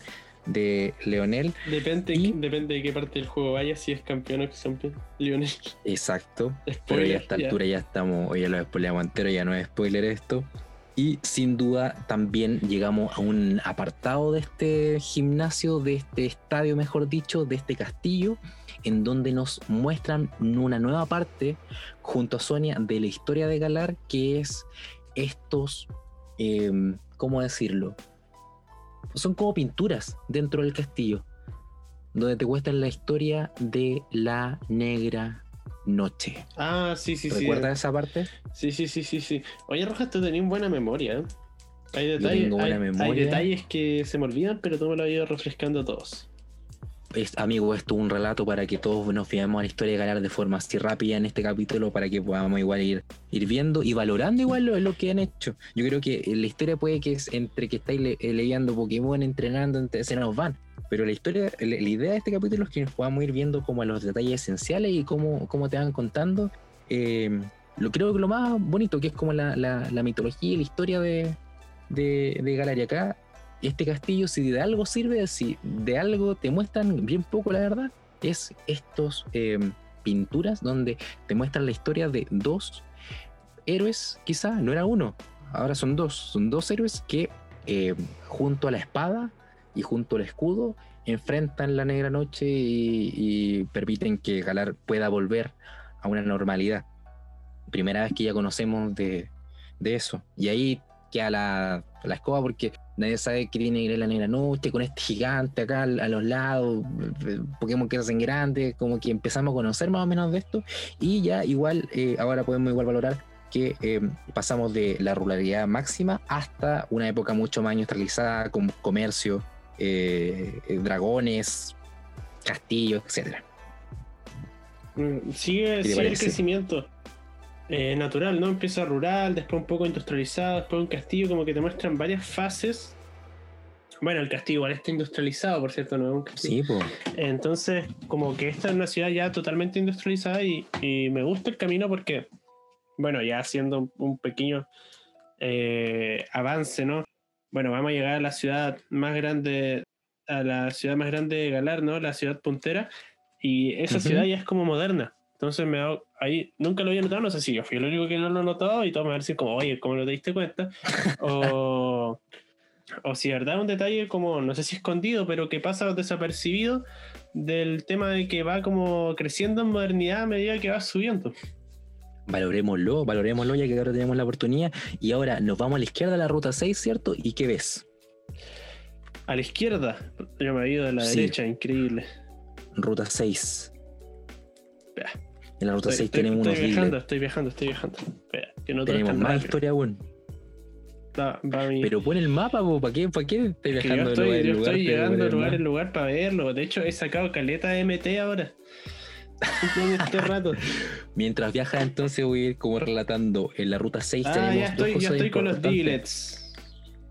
de Leonel. Depende, Y- depende de qué parte del juego vaya, si es campeón o ex campeón. Lionel. Exacto. [laughs] Pero ya a esta ya. altura ya estamos, oye, lo spoileamos entero, ya no es spoiler esto. Y sin duda también llegamos a un apartado de este gimnasio, de este estadio, mejor dicho, de este castillo, en donde nos muestran una nueva parte junto a Sonia de la historia de Galar, que es estos, em, ¿cómo decirlo? Son como pinturas dentro del castillo, donde te cuentan la historia de la negra noche. Ah, sí, sí, sí. ¿Recuerdas esa parte? Sí, sí, sí, sí, sí. Oye, Rojas, tú tenías buena memoria. ¿eh? Hay detalles, hay, detalles que se me olvidan, pero tú me lo has ido refrescando todos. Amigo, esto es un relato para que todos nos fijemos a la historia de Galar de forma así rápida en este capítulo para que podamos igual ir, ir viendo y valorando igual lo, lo que han hecho. Yo creo que la historia puede que es entre que estáis le- eh, leyendo Pokémon, entrenando, entre, se nos van. Pero la historia, la, idea de este capítulo es que nos podamos ir viendo como los detalles esenciales y cómo, cómo te van contando. eh, lo creo que lo más bonito que es como la, la- mitología y la historia de, de, de Galar. Este castillo, si de algo sirve, si de algo te muestran bien poco, la verdad, es estos eh, pinturas donde te muestran la historia de dos héroes, quizá, no era uno, ahora son dos, son dos héroes que eh, junto a la espada y junto al escudo enfrentan la negra noche y, y permiten que Galar pueda volver a una normalidad. Primera vez que ya conocemos de, de eso. Y ahí queda la, la escoba porque nadie sabe que ir la negra noche con este gigante acá a los lados, eh, Pokémon que se hacen grandes, como que empezamos a conocer más o menos de esto. Y ya igual eh, ahora podemos igual valorar que eh, pasamos de la ruralidad máxima hasta una época mucho más industrializada con comercio, eh, dragones, castillos, etcétera. Mm, Sigue, el crecimiento eh, natural, ¿no? Empieza rural, después un poco industrializado, después un castillo, como que te muestran varias fases. Bueno, el castillo igual está industrializado, por cierto, no. Sí, pues. Entonces, como que esta es una ciudad ya totalmente industrializada y, y me gusta el camino porque, bueno, ya haciendo un, pequeño eh, avance, ¿no? Bueno, vamos a llegar a la ciudad más grande, a la ciudad más grande de Galar, ¿no? La ciudad puntera. Y esa Ujú. ciudad ya es como moderna. Entonces me da, ahí nunca lo había notado, no sé si yo fui el único que no lo he notado y todos me van a decir como, oye, ¿cómo no te diste cuenta? [laughs] o, o si de verdad un detalle como, no sé si escondido, pero que pasa desapercibido del tema de que va como creciendo en modernidad a medida que va subiendo. Valorémoslo, valorémoslo ya que ahora tenemos la oportunidad. Y ahora nos vamos a la izquierda de la ruta 6, ¿cierto? ¿Y qué ves? A la izquierda, yo me he ido a la Sí. derecha, increíble. Ruta 6. Espera. En la ruta Estoy, 6 estoy- tenemos estoy unos viajando, estoy viajando, estoy viajando. Espera, que no Tenemos más rápido. historia mi- Pero pon el mapa, po, ¿para qué, para qué estás que yo viajando de estoy, lugar yo lugar? estoy llegando de lugar en lugar para verlo. De hecho, he sacado caleta de MT ahora. este rato. [laughs] Mientras viajas, entonces voy a ir como relatando. En la ruta 6 Ah, tenemos ya dos estoy, ya cosas estoy con los importantes.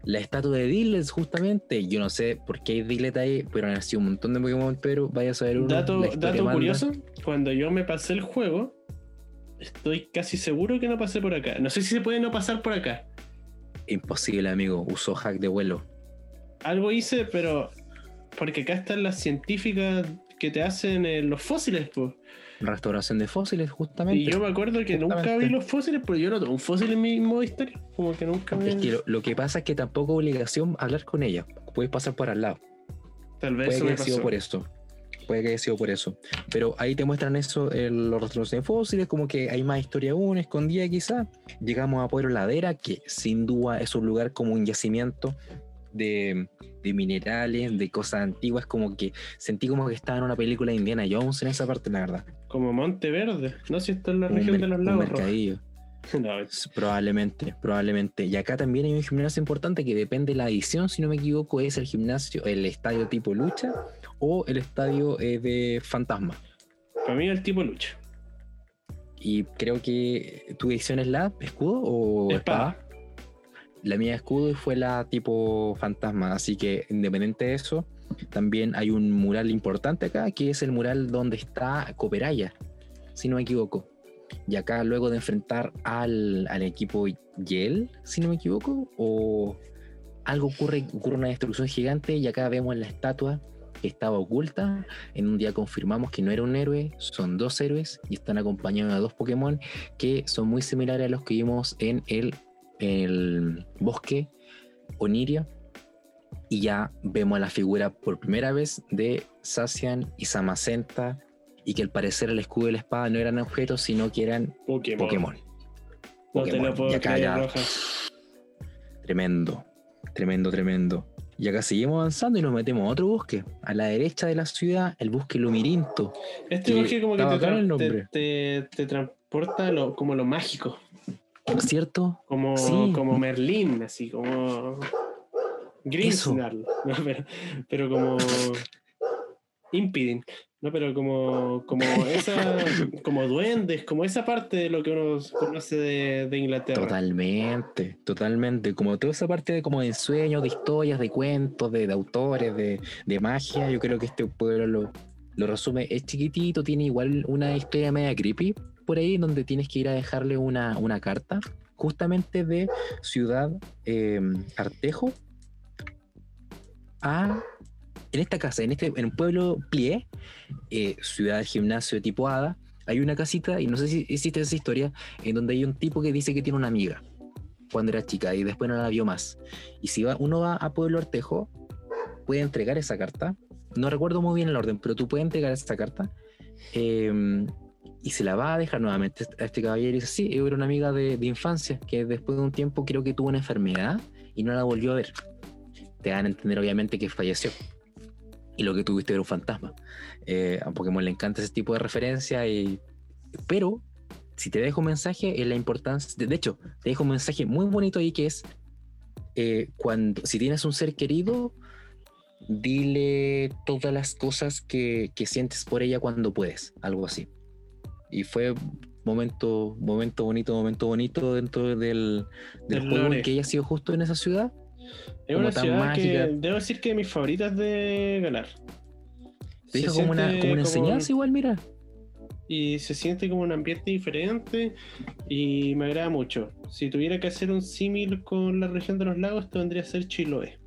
La estatua de Diglett, justamente. Yo no sé por qué hay Diglett ahí, pero han sido un montón de Pokémon, pero vaya a saber uno. Dato, dato manda. curioso, cuando yo me pasé el juego, estoy casi seguro que no pasé por acá. No sé si se puede no pasar por acá. Imposible, amigo. Usó hack de vuelo. Algo hice, pero porque acá están las científicas que te hacen eh, los fósiles, pues. Restauración de fósiles, justamente. Y yo me acuerdo que nunca vi los fósiles, porque yo no tengo un fósil en mi modo historia. Como que nunca me. Es que lo, lo que pasa es que tampoco obligación hablar con ella. Puedes pasar por al lado. Tal vez Puede eso que me haya sido por eso. Puede que haya sido por eso. Pero ahí te muestran eso, el- los rastros de fósiles, como que hay más historia aún, escondida quizá. Llegamos a Pueblo Ladera, que sin duda es un lugar como un yacimiento de, de minerales, de cosas antiguas, como que sentí como que estaba en una película de Indiana Jones en esa parte, la verdad. Como Monteverde. No sé si esto es la Un región de los lagos. [laughs] No, Probablemente, probablemente. Y acá también hay un gimnasio importante que depende de la edición, si no me equivoco, es el gimnasio, el estadio tipo lucha o el estadio eh, de fantasma. para mí el tipo lucha. Y creo que tu edición es la escudo o Espada. espada. La mía escudo y fue la tipo fantasma. Así que independiente de eso, también hay un mural importante acá, que es el mural donde está Cooperaya, si no me equivoco. Y acá luego de enfrentar al, al equipo Yel, si no me equivoco, o algo ocurre, ocurre una destrucción gigante y acá vemos la estatua que estaba oculta. En un día confirmamos que no era un héroe, son dos héroes y están acompañados de dos Pokémon que son muy similares a los que vimos en el, el bosque Oniria. Y ya vemos la figura por primera vez de Sacian y Samacenta y que al parecer el escudo y la espada no eran objetos, sino que eran Pokémon. Pokémon. No te lo puedo Y acá creer, ya- Rojas. Tremendo, tremendo, tremendo. Y acá seguimos avanzando y nos metemos a otro bosque. A la derecha de la ciudad, el bosque Lumirinto. Este que bosque como que te, tra- nombre. te, te- te transporta lo, como lo mágico. ¿Cierto? Como, Sí. como Merlín, así como. Grinsnarl. No, [laughs] pero, pero como. Impidin. No, pero como, como esa. [laughs] Como duendes, como esa parte de lo que uno conoce de, de Inglaterra. Totalmente, totalmente. Como toda esa parte de como de sueños, de historias, de cuentos, de, de autores, de, de magia, yo creo que este pueblo lo, lo resume. Es chiquitito, tiene igual una historia media creepy por ahí, donde tienes que ir a dejarle una, una carta, justamente de Ciudad eh, Artejo a. En esta casa, en este en pueblo Plie, eh, ciudad gimnasio tipo Hada, hay una casita, y no sé si existe esa historia, en donde hay un tipo que dice que tiene una amiga cuando era chica y después no la vio más. Y si va, uno va a Pueblo Artejo, puede entregar esa carta. No recuerdo muy bien el orden, pero tú puedes entregar esa carta eh, y se la va a dejar nuevamente a este caballero. Y dice: Sí, era una amiga de, de infancia que después de un tiempo creo que tuvo una enfermedad y no la volvió a ver. Te dan a entender, obviamente, que falleció. Y lo que tuviste era un fantasma. Eh, a Pokémon le encanta ese tipo de referencia, y, pero si te dejo un mensaje, es la importancia. De, de hecho, te dejo un mensaje muy bonito ahí que es: eh, cuando, si tienes un ser querido, dile todas las cosas que, que sientes por ella cuando puedes, algo así. Y fue momento, momento bonito, momento bonito dentro del, del juego lore. en que ella ha sido justo en esa ciudad. Es como una tan ciudad mágica. que debo decir que mis favoritas de ganar. Te Se deja como una, siente como una como- enseñanza igual, mira. y se siente como un ambiente diferente y me agrada mucho. Si tuviera que hacer un símil con la región de los lagos, esto vendría a ser Chiloé.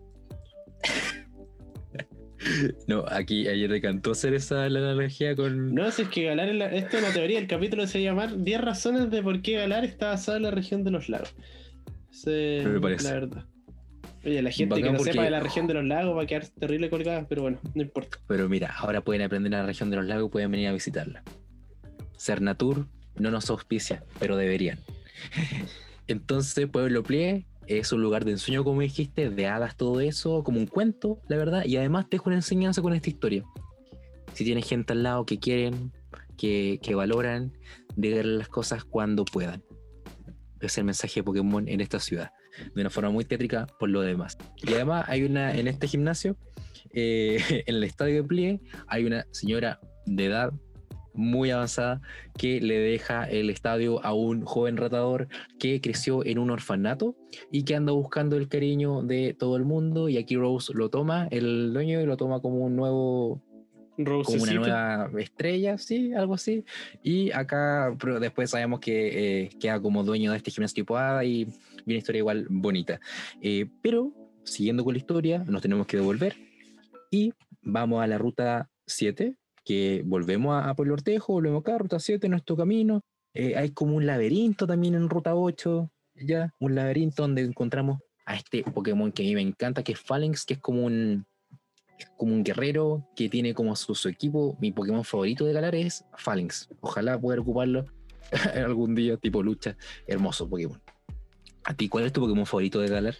[laughs] No, aquí ayer le cantó hacer esa la analogía con. No, si es que Galar, la- esto es una teoría, el capítulo se llama 10 razones de por qué Galar está basado en la región de los lagos. Me parece. La verdad. Oye, la gente Bacán que no porque- sepa de la región de los lagos va a quedar terrible colgada, pero bueno, no importa. Pero mira, ahora pueden aprender a la región de los lagos y pueden venir a visitarla. Cernatur no nos auspicia, pero deberían. [laughs] Entonces, Pueblo Plie es un lugar de ensueño, como dijiste, de hadas, todo eso, como un cuento, la verdad, y además te dejo una enseñanza con esta historia. Si tienes gente al lado que quieren, que, que valoran, díganle las cosas cuando puedan. Es el mensaje de Pokémon en esta ciudad, de una forma muy tétrica por lo demás. Y además hay una, en este gimnasio, eh, [laughs] en el estadio de Plie, hay una señora de edad muy avanzada que le deja el estadio a un joven ratador que creció en un orfanato y que anda buscando el cariño de todo el mundo y aquí Rose lo toma, el dueño y lo toma como un nuevo como una nueva estrella, sí, algo así. Y acá pero después sabemos que eh, queda como dueño de este gimnasio tipo y una historia igual bonita. Eh, pero siguiendo con la historia, nos tenemos que devolver y vamos a la ruta 7, que volvemos a, a Pueblo Ortejo, volvemos acá, ruta 7, nuestro camino. Eh, hay como un laberinto también en ruta 8, ya, un laberinto donde encontramos a este Pokémon que a mí me encanta, que es Phalanx, que es como un, como un guerrero que tiene como su, su equipo. Mi Pokémon favorito de Galar es Phalanx. Ojalá poder ocuparlo [laughs] algún día, tipo lucha. Hermoso Pokémon. ¿A ti cuál es tu Pokémon favorito de Galar?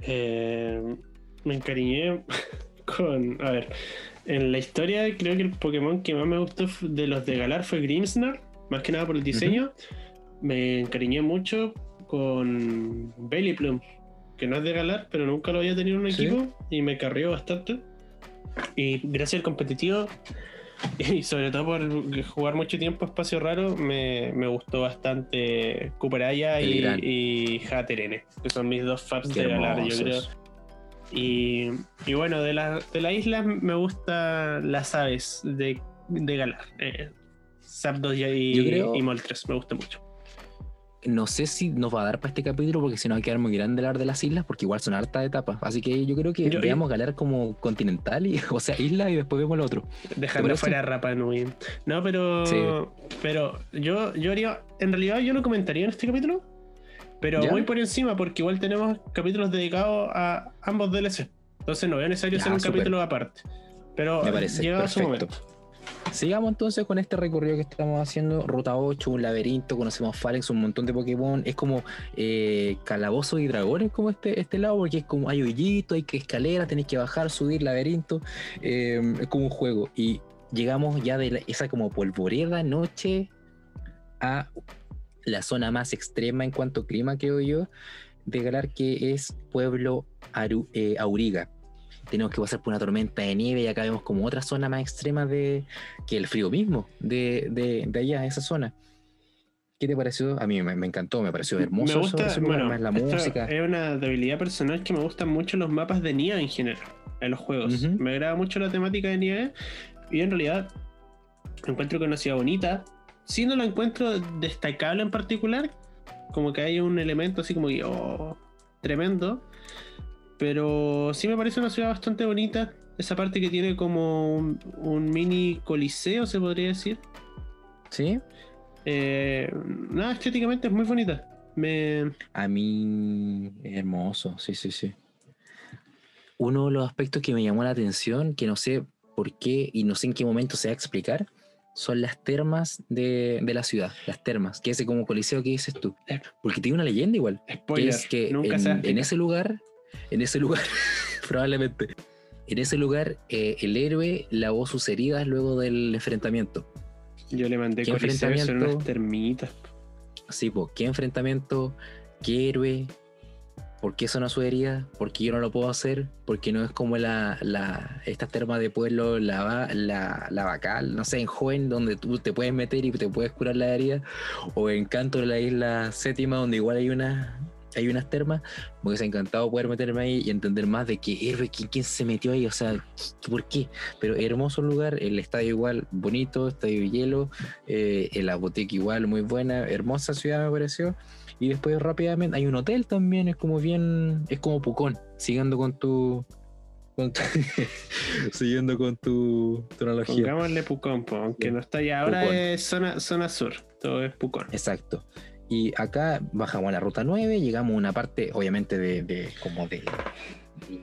Eh, me encariñé [laughs] con. A ver. En la historia, creo que el Pokémon que más me gustó de los de Galar fue Grimmsnarl, más que nada por el diseño. Me encariñé mucho con Bellyplum, que no es de Galar, pero nunca lo había tenido en un equipo y me carrió bastante. Y gracias al competitivo, [laughs] y sobre todo por jugar mucho tiempo espacio raro, me, me gustó bastante Cooperaya y, y Haterene, que son mis dos faps de Galar, yo creo. Y, y bueno, de la, de la isla me gustan las aves de, de Galar. Eh, Zapdos y, y Moltres, me gusta mucho no sé si nos va a dar para este capítulo porque si no va a quedar muy grande hablar de las islas porque igual son hartas etapas. Así que yo creo que veamos Galar como continental, y, [laughs] o sea, isla y después vemos el otro. Dejando fuera Rapa Nui. No, pero pero yo, yo haría, en realidad yo no comentaría en este capítulo, pero voy por encima porque igual tenemos capítulos dedicados a ambos DLC. Entonces no veo necesario hacer un capítulo aparte. Pero Me parece, llega su momento. Sigamos entonces con este recorrido que estamos haciendo. Ruta 8, un laberinto, conocemos Phalanx, un montón de Pokémon. Es como eh, calabozos y dragones como este, este lado, porque es como hay hoyito, hay que escalera, tenés que bajar, subir, laberinto. Eh, es como un juego. Y llegamos ya de esa como polvoreda noche a la zona más extrema en cuanto a clima, creo yo, de Galar, que es Pueblo eh, Auriga tenemos que pasar por una tormenta de nieve y acá vemos como otra zona más extrema de que el frío mismo de, de, de allá, esa zona. ¿Qué te pareció? A mí me, encantó, me pareció hermoso. Me gusta, más la música. Es una debilidad personal que me gustan mucho los mapas de nieve en general, en los juegos. Me agrada mucho la temática de nieve y en realidad encuentro que es una ciudad bonita. Si no la encuentro destacable en particular, como que hay un elemento así como que, oh, tremendo. Pero sí me parece una ciudad bastante bonita. Esa parte que tiene como un, mini coliseo, se podría decir. Sí. Eh, nada, estéticamente es muy bonita. Me... A mí, hermoso, sí, sí, sí. Uno de los aspectos que me llamó la atención, que no sé por qué y no sé en qué momento se va a explicar, son las termas de, la ciudad, las termas, que ese como coliseo que dices tú. Eh. Porque tiene una leyenda igual. que es que en, ese lugar en ese lugar, [laughs] probablemente, en ese lugar eh, el héroe lavó sus heridas luego del enfrentamiento. Yo le mandé ¿Qué enfrentamiento? unas termitas. Sí, pues, ¿qué enfrentamiento? ¿Qué héroe? ¿Por qué son a su herida? ¿Por qué yo no lo puedo hacer? Porque no es como la, la esta terma de pueblo, la, la, la vacal, no sé, en joven, donde tú te puedes meter y te puedes curar la herida, o en Canto de la isla séptima, donde igual hay una, hay unas termas, me hubiese encantado poder meterme ahí y entender más de qué héroe, quién, se metió ahí, o sea, por qué. Pero hermoso lugar, el estadio igual bonito, estadio de hielo, eh, la boteca igual muy buena, hermosa ciudad me pareció. Y después rápidamente hay un hotel también, es como bien, es como Pucón, siguiendo con tu, [laughs] siguiendo con tu, tu analogía. Pongámosle Pucón, aunque no está ya. Ahora es zona, zona sur, todo es Pucón. Exacto. Y acá bajamos a la ruta 9, llegamos a una parte, obviamente, de, como de,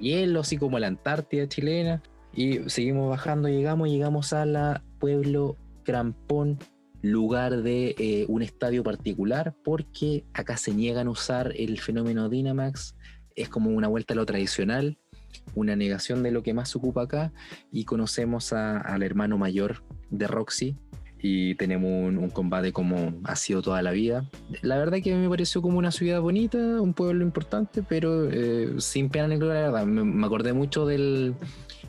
hielo, así como la Antártida chilena. Y seguimos bajando, llegamos, llegamos a la Pueblo Crampón, lugar de eh, un estadio particular, porque acá se niegan a usar el fenómeno Dynamax. Es como una vuelta a lo tradicional, una negación de lo que más se ocupa acá. Y conocemos al hermano mayor de Roxy, y tenemos un, combate como ha sido toda la vida. La verdad que me pareció como una ciudad bonita, un pueblo importante, pero eh, sin pena ni gloria, la verdad. Me, acordé mucho del,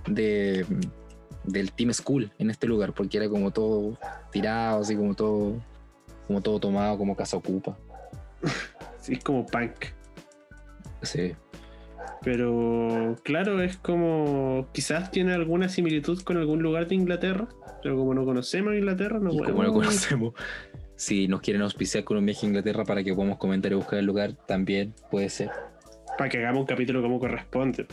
de, del Team School en este lugar, porque era como todo tirado, así como todo, como todo tomado, como casa ocupa. [laughs] Sí, es como punk. Sí. Pero claro, es como quizás tiene alguna similitud con algún lugar de Inglaterra, pero como no conocemos Inglaterra, no podemos. Como no conocemos, [laughs] si nos quieren auspiciar con un viaje a Inglaterra para que podamos comentar y buscar el lugar, también puede ser. Para que hagamos un capítulo como corresponde.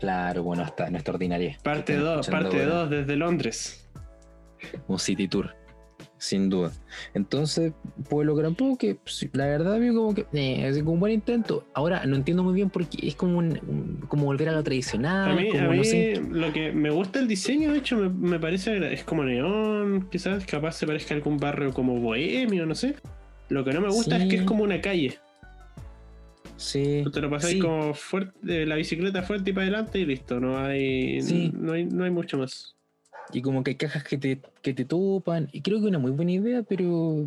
Claro, bueno, hasta nuestra ordinaria. Parte 2, parte 2 desde Londres. Un city tour sin duda. Entonces, Pueblo Gran que pues, la verdad, veo como que eh, es como un buen intento. Ahora, no entiendo muy bien porque es como un, como volver a lo tradicional. A mí, lo que me gusta el diseño, de hecho, me, parece es como neón, quizás, capaz se parezca a algún barrio como bohemio, no sé. Lo que no me gusta es que es como una calle. Sí. Tú te lo pasáis sí. como fuerte, la bicicleta fuerte y para adelante y listo. No hay, Sí. no hay, no hay mucho más. Y como que hay cajas que te, que te topan. Y creo que es una muy buena idea, pero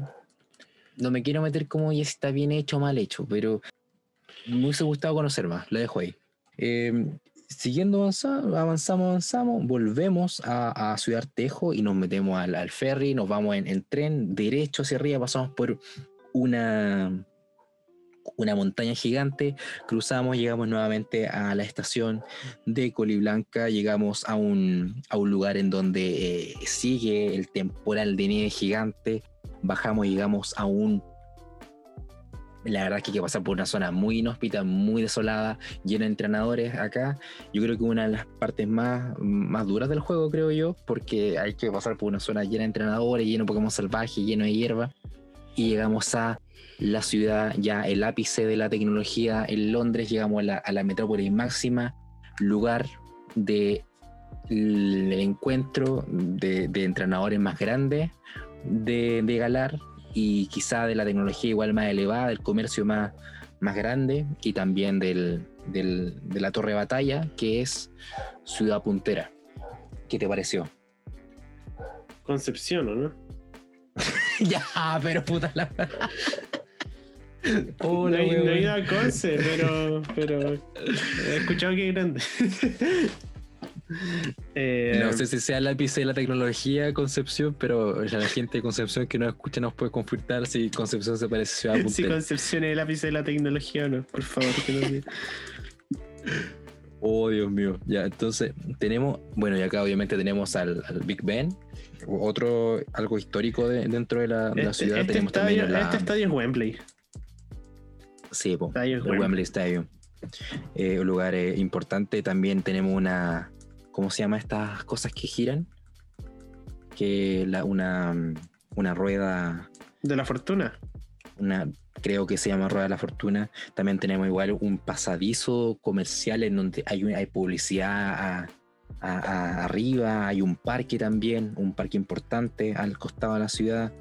no me quiero meter como ya si está bien hecho o mal hecho. Pero me hubiese gustado conocer más. Lo dejo ahí. Eh, siguiendo avanzando, avanzamos, avanzamos, volvemos a, a Ciudad Tejo y nos metemos al, al ferry, nos vamos en, en tren derecho hacia arriba, pasamos por una, una montaña gigante, cruzamos, llegamos nuevamente a la estación de Coliblanca, llegamos a un, a un lugar en donde eh, sigue el temporal de nieve gigante, bajamos, llegamos a un... La verdad es que hay que pasar por una zona muy inhóspita, muy desolada, llena de entrenadores acá. Yo creo que una de las partes más, más duras del juego, creo yo, porque hay que pasar por una zona llena de entrenadores, lleno de Pokémon salvajes, lleno de hierba. Y llegamos a la ciudad, ya el ápice de la tecnología en Londres, llegamos a la, a la metrópolis máxima, lugar de el encuentro de, de entrenadores más grandes de, de Galar y quizá de la tecnología igual más elevada, del comercio más, más grande y también del, del- de la torre de batalla que es Ciudad Puntera. ¿Qué te pareció? Concepción, ¿o no? [laughs] ya, pero puta la... [laughs] [laughs] no, Hola, he, no he weón. ido a Conce, pero, pero he escuchado que es grande. [laughs] Eh, No sé si sea el ápice de la tecnología Concepción, pero la gente de Concepción que nos escucha nos puede confirmar si Concepción se parece a Ciudad [laughs] si. Concepción es el ápice de la tecnología o no, por favor, que no diga. Oh, Dios mío. Ya, entonces tenemos, bueno, y acá obviamente tenemos al, al Big Ben, otro algo histórico de- dentro de la, de la Este, ciudad. este tenemos estadio, también la, este estadio es Wembley. Sí, po, el Wembley Stadium. Eh, un lugar eh, importante. También tenemos una, ¿cómo se llama estas cosas que giran? Que la, una, una rueda De la fortuna. una creo que se llama Rueda de la Fortuna. También tenemos igual un pasadizo comercial en donde hay, hay publicidad a- a- a- arriba, hay un parque también, un parque importante al costado de la ciudad.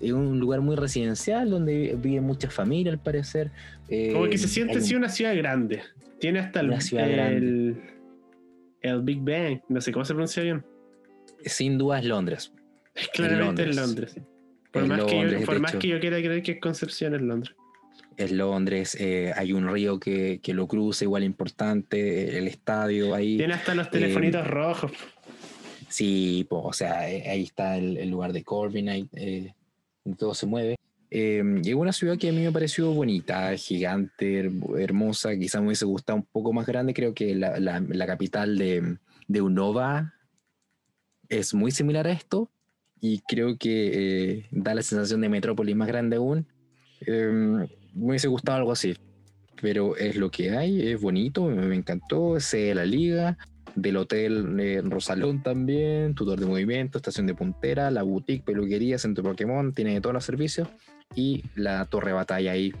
Es un lugar muy residencial donde viven muchas familias al parecer. Eh, Como que se siente un- así una ciudad grande. Tiene hasta el, el, el Big Bang. No sé cómo se pronuncia bien. Sin duda es Londres. Es claramente en Londres. Londres. Por, más, que yo, por más que yo quiera creer que es Concepción es Londres. Es Londres, eh, hay un río que, que lo cruza igual importante, el estadio ahí. Tiene hasta los telefonitos rojos. Sí, po, o sea, eh, ahí está el, el lugar de Corbin, ahí eh, todo se mueve. Eh, y es una ciudad que a mí me pareció bonita, gigante, her- hermosa. Quizá me hubiese gustado un poco más grande. Creo que la, la- la capital de, de Unova es muy similar a esto. Y creo que eh, da la sensación de metrópolis más grande aún. Me hubiese gustado algo así. Pero es lo que hay, es bonito, me, encantó. Sé de la liga, del hotel eh, Rosalón también, tutor de movimiento, estación de puntera, la boutique, peluquería, centro Pokémon, tiene todos los servicios y la torre batalla ahí,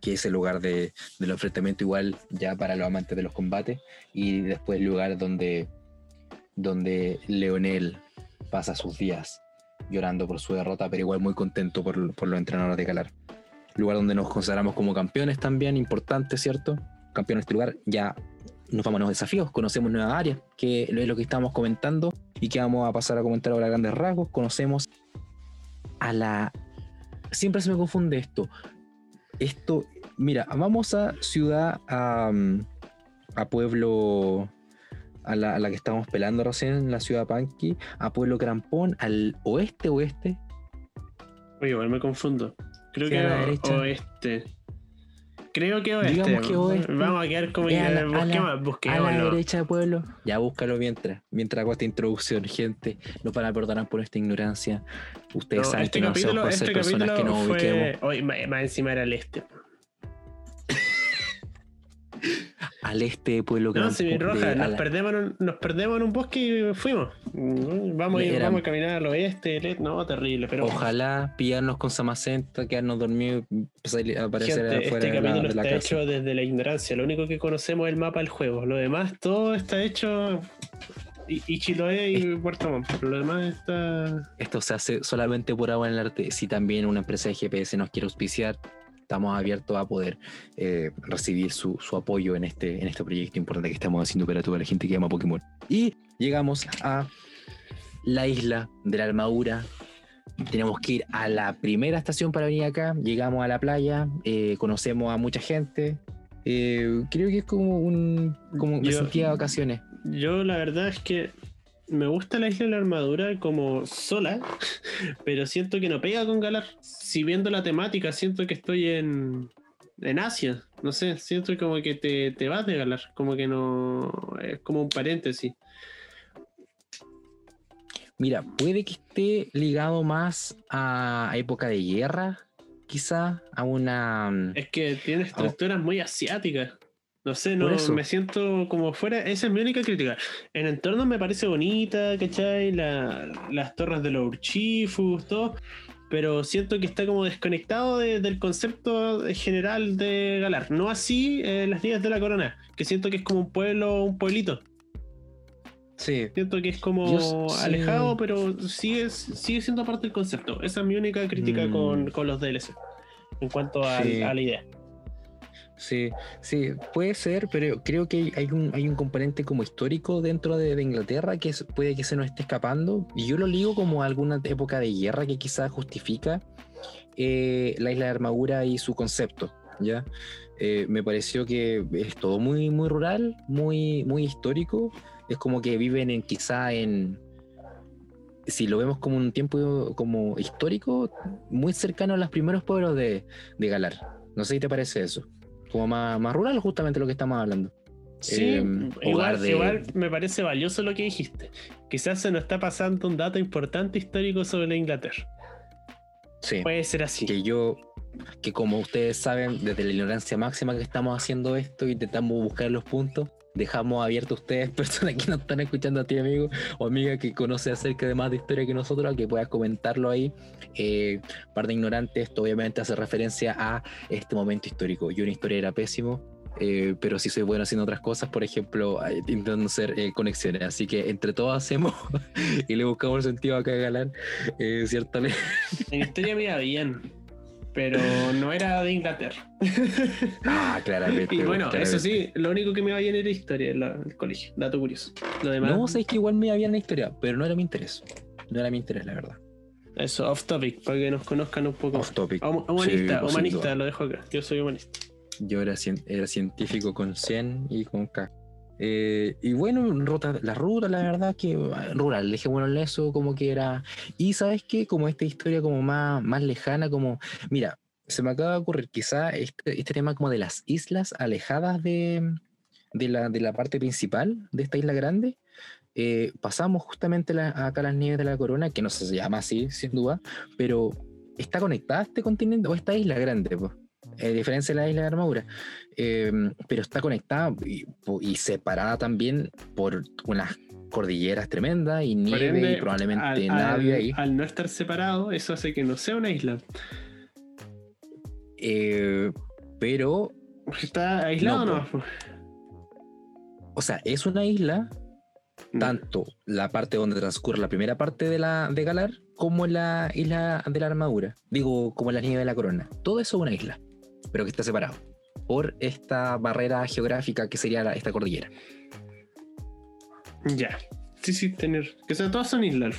que es el lugar de, del enfrentamiento igual ya para los amantes de los combates y después el lugar donde, donde Leonel pasa sus días llorando por su derrota, pero igual muy contento por, por los entrenadores de Galar. Lugar donde nos consideramos como campeones también, importante, ¿cierto? Campeones de este lugar, ya nos vamos a nuevos desafíos, conocemos nuevas áreas, que es lo que estamos comentando y que vamos a pasar a comentar ahora a grandes rasgos. Conocemos a la. Siempre se me confunde esto. Esto, mira, vamos a ciudad, a, a pueblo, a la, a la que estábamos pelando recién, la ciudad Panqui, a pueblo Crampón, al oeste, oeste. Oye, igual me confundo. Creo que a la o- oeste. Creo que oeste. Digamos que oeste. Vamos a quedar como a la- a la- busquemos, A la derecha de pueblo. Ya búscalo mientras. Mientras hago esta introducción, gente. Nos van a perdonar por esta ignorancia. Ustedes No, saben este que no hacemos por este ser personas que nos fue. ubiquemos. Más, más encima era el este. Al este de pueblo No, si roja, nos la- perdemos, en un, nos perdemos en un bosque y fuimos. Mm, Vamos, ir- vamos a caminar al oeste, este- no, terrible, pero. Ojalá pillarnos con Samacenta, quedarnos dormidos y aparecer Gente, afuera este de la, de la está casa. hecho desde la ignorancia. Lo único que conocemos es el mapa del juego. Lo demás, todo está hecho. Y, y Chiloé y Puerto Montt. pero Lo demás está. Esto se hace solamente por agua en el arte. Si también una empresa de GPS nos quiere auspiciar, estamos abiertos a poder eh, recibir su, su, apoyo en este, en este proyecto importante que estamos haciendo para toda la gente que ama Pokémon. Y llegamos a la isla de la armadura. Tenemos que ir a la primera estación para venir acá. Llegamos a la playa, eh, conocemos a mucha gente. Eh, creo que es como un. como me sentía de vacaciones. Yo, la verdad es que me gusta la isla de la armadura como sola, [laughs] pero siento que no pega con Galar. Si viendo la temática, siento que estoy en, en Asia. No sé, siento como que te, te vas de Galar. Como que no. Es como un paréntesis. Mira, puede que esté ligado más a época de guerra, quizá, a una... Mm, es que tiene estructuras muy asiáticas. No sé, no me siento como fuera. Esa es mi única crítica. En entorno me parece bonita, ¿cachai? las torres de los Urchifus, todo. Pero siento que está como desconectado del concepto general de Galar. No así eh, las líneas de la corona, que siento que es como un pueblo, un pueblito. Sí. Siento que es como alejado, pero sigue, sigue siendo parte del concepto. Esa es mi única crítica mm. con, los DLC en cuanto a, la idea. Sí, sí, puede ser, pero creo que hay un, hay un componente como histórico dentro de, Inglaterra que puede que se nos esté escapando. Y yo lo ligo como alguna época de guerra que quizás justifica eh, la isla de armadura y su concepto. ¿ya? Eh, me pareció que es todo muy, muy rural, muy, muy histórico es como que viven en quizá en, si lo vemos como un tiempo como histórico, muy cercano a los primeros pueblos de, Galar. No sé si te parece eso. Como más, más rural, justamente lo que estamos hablando. Sí, em, igual, me parece valioso lo que dijiste. Quizás se nos está pasando un dato importante histórico sobre la Inglaterra. Sí. Puede ser así. Que yo, que como ustedes saben, desde la ignorancia máxima que estamos haciendo esto, intentamos buscar los puntos, dejamos abierto a ustedes, [laughs] personas que nos están escuchando a ti, amigo o amiga que conoce acerca de más de historia que nosotros, que puedas comentarlo ahí. Eh, par de ignorantes, esto obviamente hace referencia a este momento histórico. Yo una historia era pésimo, eh, pero sí soy bueno haciendo otras cosas, por ejemplo, intentando hacer eh, conexiones. Así que entre todos hacemos [laughs] y le buscamos el sentido a cada galán, eh, ciertamente. En historia me iba bien pero no era de Inglaterra. [laughs] Ah, claramente. y bueno, eso sí, lo único que me iba bien era historia en el colegio, dato curioso. Lo demás... No, sabéis que igual me iba bien la historia, pero no era mi interés. No era mi interés, la verdad. Eso, off topic, para que nos conozcan un poco. Off topic. Humanista, humanista, lo dejo acá. Yo soy humanista. Yo era, era científico con 100 y con K. Eh, y bueno, la ruta, la verdad que ah, rural, dije bueno eso como que era. Y sabes qué, como esta historia como más, más lejana, como, mira, se me acaba de ocurrir quizá este, este tema como de las islas alejadas de, de, la, de la parte principal de esta isla grande. Eh, pasamos justamente acá las nieves de la corona, que no se llama así, sin duda, pero está conectada a este continente o esta isla grande, pues. A diferencia de la isla de Armadura. Em, pero está conectada y, separada también por unas cordilleras tremendas y nieve y probablemente nadie ahí. Al no estar separado, eso hace que no sea una isla. Eh, pero. ¿Está aislado o no? O sea, es una isla, mm. tanto la parte donde transcurre la primera parte de, la, de Galar, como la isla de la armadura. Digo, como la nieve de la corona. Todo eso es una isla, pero que está separado por esta barrera geográfica que sería esta cordillera. Ya. Sí, sí, tener. Que sea, todas son islas.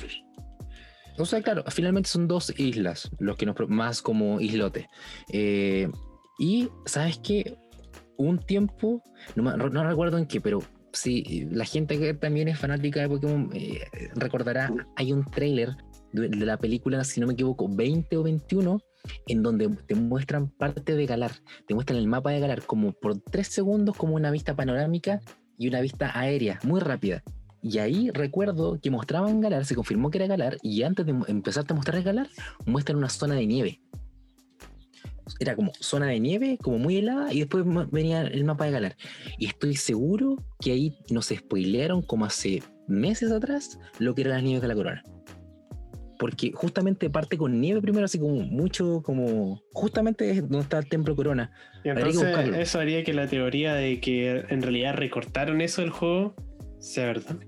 O sea, claro, finalmente son dos islas, los que nos más como islote. Eh, y, ¿sabes qué? Un tiempo, no, no, recuerdo en qué, pero sí, la gente que también es fanática de Pokémon eh, recordará, hay un trailer de, de, la película, si no me equivoco, 20 o 21, en donde te muestran parte de Galar, te muestran el mapa de Galar como por tres segundos como una vista panorámica y una vista aérea muy rápida. Y ahí recuerdo que mostraban Galar, se confirmó que era Galar, y antes de empezarte a mostrar Galar, muestran una zona de nieve. Era como zona de nieve, como muy helada, y después venía el mapa de Galar. Y estoy seguro que ahí nos spoilearon como hace meses atrás lo que eran las nieves de la corona porque justamente parte con nieve primero, así como mucho, como justamente es donde está el templo Corona. Y entonces eso haría que la teoría de que en realidad recortaron eso del juego sea verdad.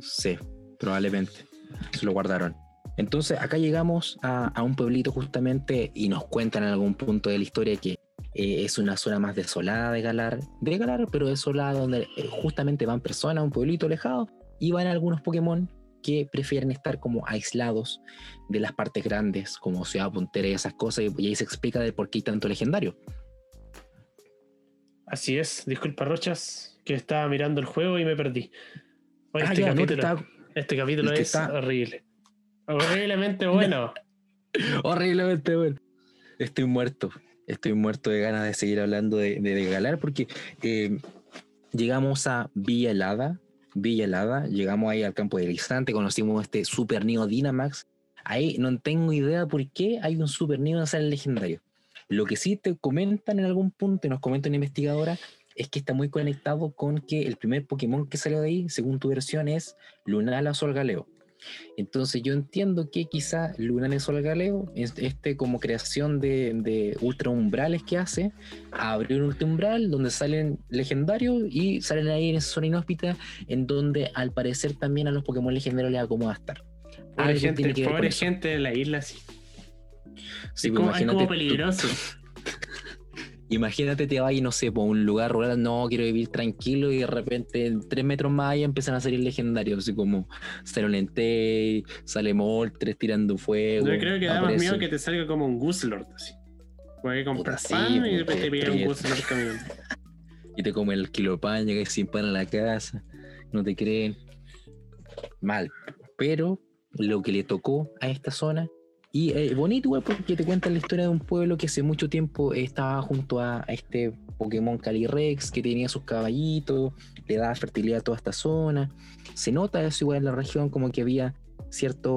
Sí, probablemente. Se lo guardaron. Entonces acá llegamos a, a un pueblito justamente y nos cuentan en algún punto de la historia que eh, es una zona más desolada de Galar, de Galar, pero desolada donde eh, justamente van personas a un pueblito alejado y van algunos Pokémon que prefieren estar como aislados de las partes grandes, como Ciudad Puntera y esas cosas, y, ahí se explica de por qué hay tanto legendario. Así es, disculpa Rochas, que estaba mirando el juego y me perdí. Ah, este, ya, no te capítulo, estaba- este capítulo es está- horrible. Horriblemente [laughs] bueno. [laughs] Horriblemente bueno. Estoy muerto. Estoy muerto de ganas de seguir hablando de, de, de Galar porque eh, llegamos a Villa Helada. Villa Helada, llegamos ahí al campo de Elixante, conocimos este Super Neo Dynamax. Ahí no tengo idea por qué hay un Super Neo en el legendario. Lo que sí te comentan en algún punto, y nos comenta una investigadora, es que está muy conectado con que el primer Pokémon que salió de ahí, según tu versión, es Lunala Solgaleo. Entonces yo entiendo que quizá Lunala Solgaleo, es- este como creación de, de ultra umbrales que hace, abrió un ultra umbral donde salen legendarios y salen ahí en esa zona inhóspita, en donde al parecer también a los Pokémon legendarios les acomoda estar. Pobre gente, pobre gente de la isla, sí. Sí, es, pues como, es imagínate como tú- peligroso. [laughs] Imagínate te vas y no sé, por un lugar rural, no, quiero vivir tranquilo y de repente en tres metros más allá empiezan a salir legendarios, así como Entei, sale Moltres tirando fuego. Yo creo que da más miedo que te salga como un Guslord, así. Puede comprar Puta, sí, pan y pues, después te pilla un. Guslord caminando. [laughs] Y te come el kilo de pan, llegas sin pan a la casa, no te creen. Mal. Pero lo que le tocó a esta zona, y eh, bonito igual porque te cuentan la historia de un pueblo que hace mucho tiempo estaba junto a, este Pokémon Calyrex que tenía sus caballitos, le daba fertilidad a toda esta zona. Se nota eso igual en la región, como que había cierta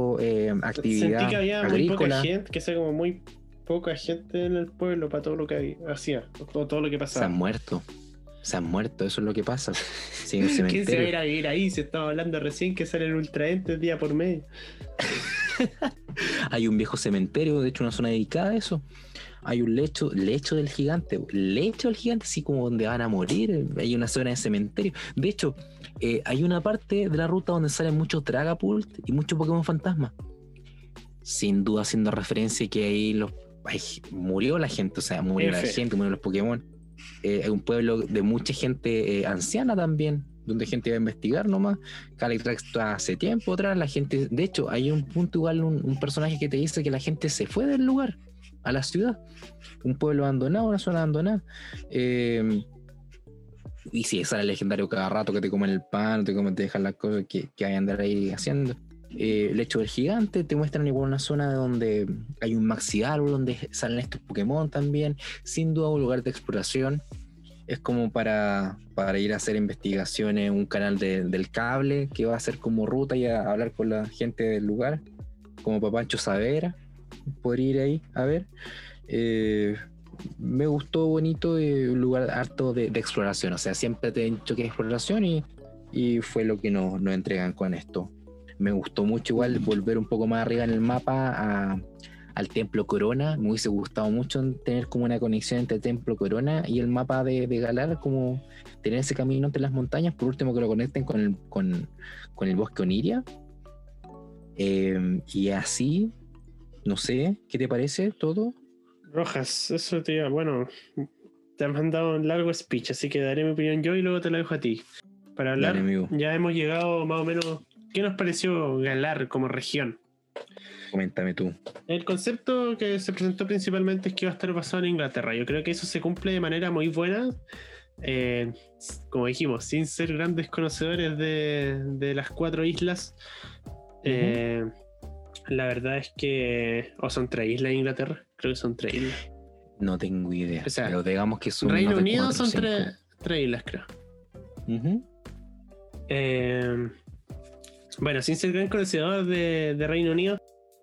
actividad Sentí que había muy poca agrícola. gente, que sea como muy poca gente en el pueblo para todo lo que hacía, todo, todo lo que Se pasaba. han muerto. Se han muerto, eso es lo que pasa. [laughs] Sí, un ¿Quién se va a cementerio. ir a vivir ahí? Se estaba hablando recién que salen ultraentes día por medio. [laughs] Hay un viejo cementerio, de hecho, una zona dedicada a eso. Hay un lecho, lecho del gigante, lecho del gigante, así como donde van a morir. Hay una zona de cementerio. De hecho, eh, hay una parte de la ruta donde salen muchos Dragapult y muchos Pokémon fantasma. Sin duda, haciendo referencia que ahí los, ay, murió la gente, o sea, murió la gente, murieron los Pokémon. Eh, es un pueblo de mucha gente eh, anciana también, donde gente va a investigar nomás. Está hace tiempo atrás, la gente, de hecho, hay un punto igual, un, un personaje que te dice que la gente se fue del lugar, a la ciudad, un pueblo abandonado, una zona abandonada. Eh, y si sale legendario cada rato que te comen el pan, te comen, te dejan las cosas que, que hay que andar ahí haciendo. Eh, el hecho del gigante, te muestran igual una zona donde hay un maxi árbol, donde salen estos Pokémon también. Sin duda, un lugar de exploración. Es como para, para ir a hacer investigaciones, un canal de- del cable que va a ser como ruta y a hablar con la gente del lugar, como Papancho Savera. Podría ir ahí a ver. Eh, me gustó bonito, eh, un lugar harto de, de exploración. O sea, siempre te dicho que es exploración y, y fue lo que nos, nos entregan con esto. Me gustó mucho igual volver un poco más arriba en el mapa a- al Templo Corona. Me hubiese gustado mucho tener como una conexión entre Templo Corona y el mapa de, de Galar, como tener ese camino entre las montañas. Por último, que lo conecten con el, con, con el bosque Oniria. Eh, y así, no sé, ¿qué te parece todo? Rojas, eso te iba, bueno, te han mandado un largo speech, así que daré mi opinión yo y luego te la dejo a ti. Para hablar, Dale, ya hemos llegado más o menos. ¿Qué nos pareció Galar como región? Coméntame tú. El concepto que se presentó principalmente es que iba a estar basado en Inglaterra. Yo creo que eso se cumple de manera muy buena. Eh, como dijimos, sin ser grandes conocedores de, de las cuatro islas. Eh, la verdad es que. O son tres islas en Inglaterra. Creo que son tres islas. No tengo idea. O sea, pero digamos que son. Reino de Unido cuatro son tres, tres islas, creo. Eh, bueno, sin ser gran conocedor de, de Reino Unido,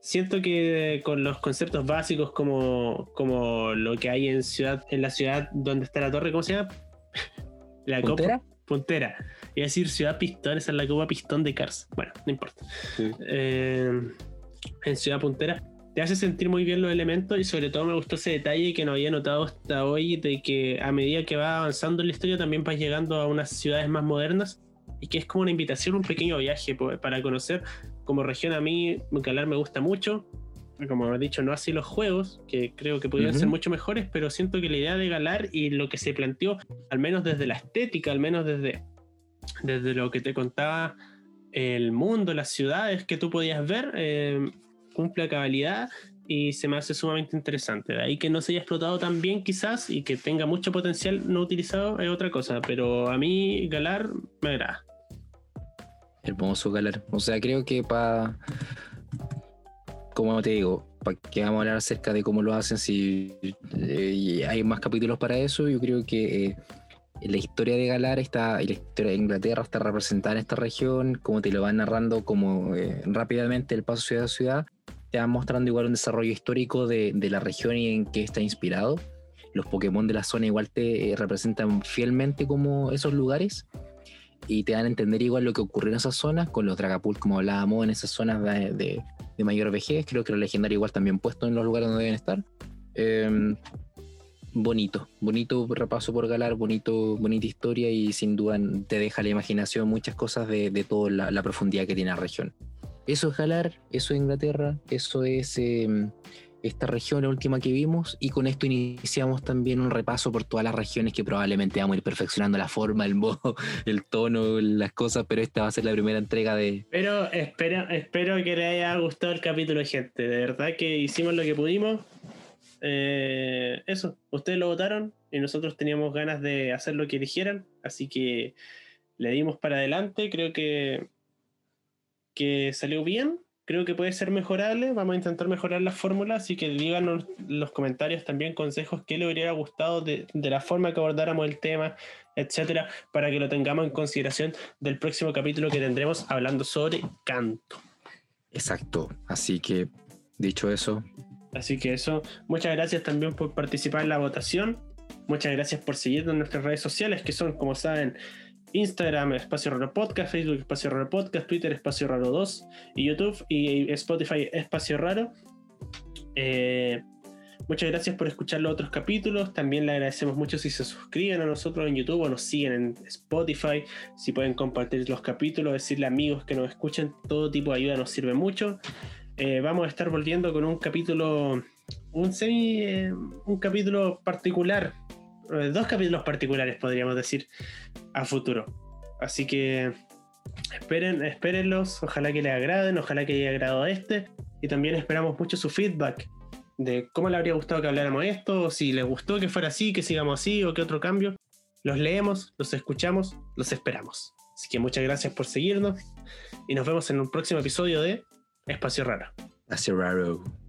siento que con los conceptos básicos como, como lo que hay en ciudad, en la ciudad donde está la torre, ¿cómo se llama? [laughs] La copa- ¿Puntera? Puntera. Iba a decir Ciudad Pistón, esa es la copa Pistón de Cars. Bueno, no importa. Sí. Eh, en Ciudad Puntera. Te hace sentir muy bien los elementos y sobre todo me gustó ese detalle que no había notado hasta hoy de que a medida que va avanzando la historia también vas llegando a unas ciudades más modernas y que es como una invitación, un pequeño viaje para conocer como región a mí Galar me gusta mucho. Como he dicho, no así los juegos, que creo que podrían ser mucho mejores, pero siento que la idea de Galar y lo que se planteó, al menos desde la estética, al menos desde, desde lo que te contaba el mundo, las ciudades que tú podías ver, eh, cumple a cabalidad y se me hace sumamente interesante. De ahí que no se haya explotado tan bien quizás y que tenga mucho potencial no utilizado es otra cosa, pero a mí Galar me agrada. Hermoso Galar. O sea, creo que para, como te digo, para que vamos a hablar acerca de cómo lo hacen, si eh, hay más capítulos para eso, yo creo que... Eh, la historia de Galar está, y la historia de Inglaterra está representada en esta región, como te lo van narrando como eh, rápidamente el paso ciudad a ciudad, te van mostrando igual un desarrollo histórico de, la región y en qué está inspirado. Los Pokémon de la zona igual te eh, representan fielmente como esos lugares y te dan a entender igual lo que ocurrió en esas zonas, con los Dragapult, como hablábamos, en esas zonas de, mayor vejez. Creo que los legendarios igual también puestos en los lugares donde deben estar. Em, bonito, bonito repaso por Galar, bonito, bonita historia y sin duda te deja la imaginación muchas cosas de, toda la, profundidad que tiene la región. Eso es Galar, eso es Inglaterra, eso es em, esta región, la última que vimos, y con esto iniciamos también un repaso por todas las regiones que probablemente vamos a ir perfeccionando la forma, el modo, [laughs] el tono, las cosas, pero esta va a ser la primera entrega de... Pero espero, espero que le haya gustado el capítulo, gente. De verdad que hicimos lo que pudimos. Eh, eso, ustedes lo votaron y nosotros teníamos ganas de hacer lo que eligieran, así que le dimos para adelante. Creo que que salió bien, creo que puede ser mejorable, vamos a intentar mejorar la fórmula, así que díganos en los comentarios también consejos que le hubiera gustado de, la forma que abordáramos el tema, etcétera, para que lo tengamos en consideración del próximo capítulo que tendremos hablando sobre canto. Exacto, así que dicho eso. Así que eso, muchas gracias también por participar en la votación. Muchas gracias por seguirnos en nuestras redes sociales, que son, como saben, Instagram, Espacio Raro Podcast, Facebook, Espacio Raro Podcast, Twitter, Espacio Raro 2, y YouTube y Spotify, Espacio Raro. Eh, muchas gracias por escuchar los otros capítulos. También le agradecemos mucho si se suscriben a nosotros en YouTube o nos siguen en Spotify. Si pueden compartir los capítulos, decirle a amigos que nos escuchen, todo tipo de ayuda nos sirve mucho. Eh, vamos a estar volviendo con un capítulo, un semi, eh, un capítulo particular dos capítulos particulares, podríamos decir, a futuro. Así que esperen, espérenlos, ojalá que les agraden, ojalá que haya agradado este. Y también esperamos mucho su feedback de cómo le habría gustado que habláramos esto, o si les gustó que fuera así, que sigamos así, o qué otro cambio. Los leemos, los escuchamos, los esperamos. Así que muchas gracias por seguirnos y nos vemos en un próximo episodio de Espacio Raro. Espacio Raro.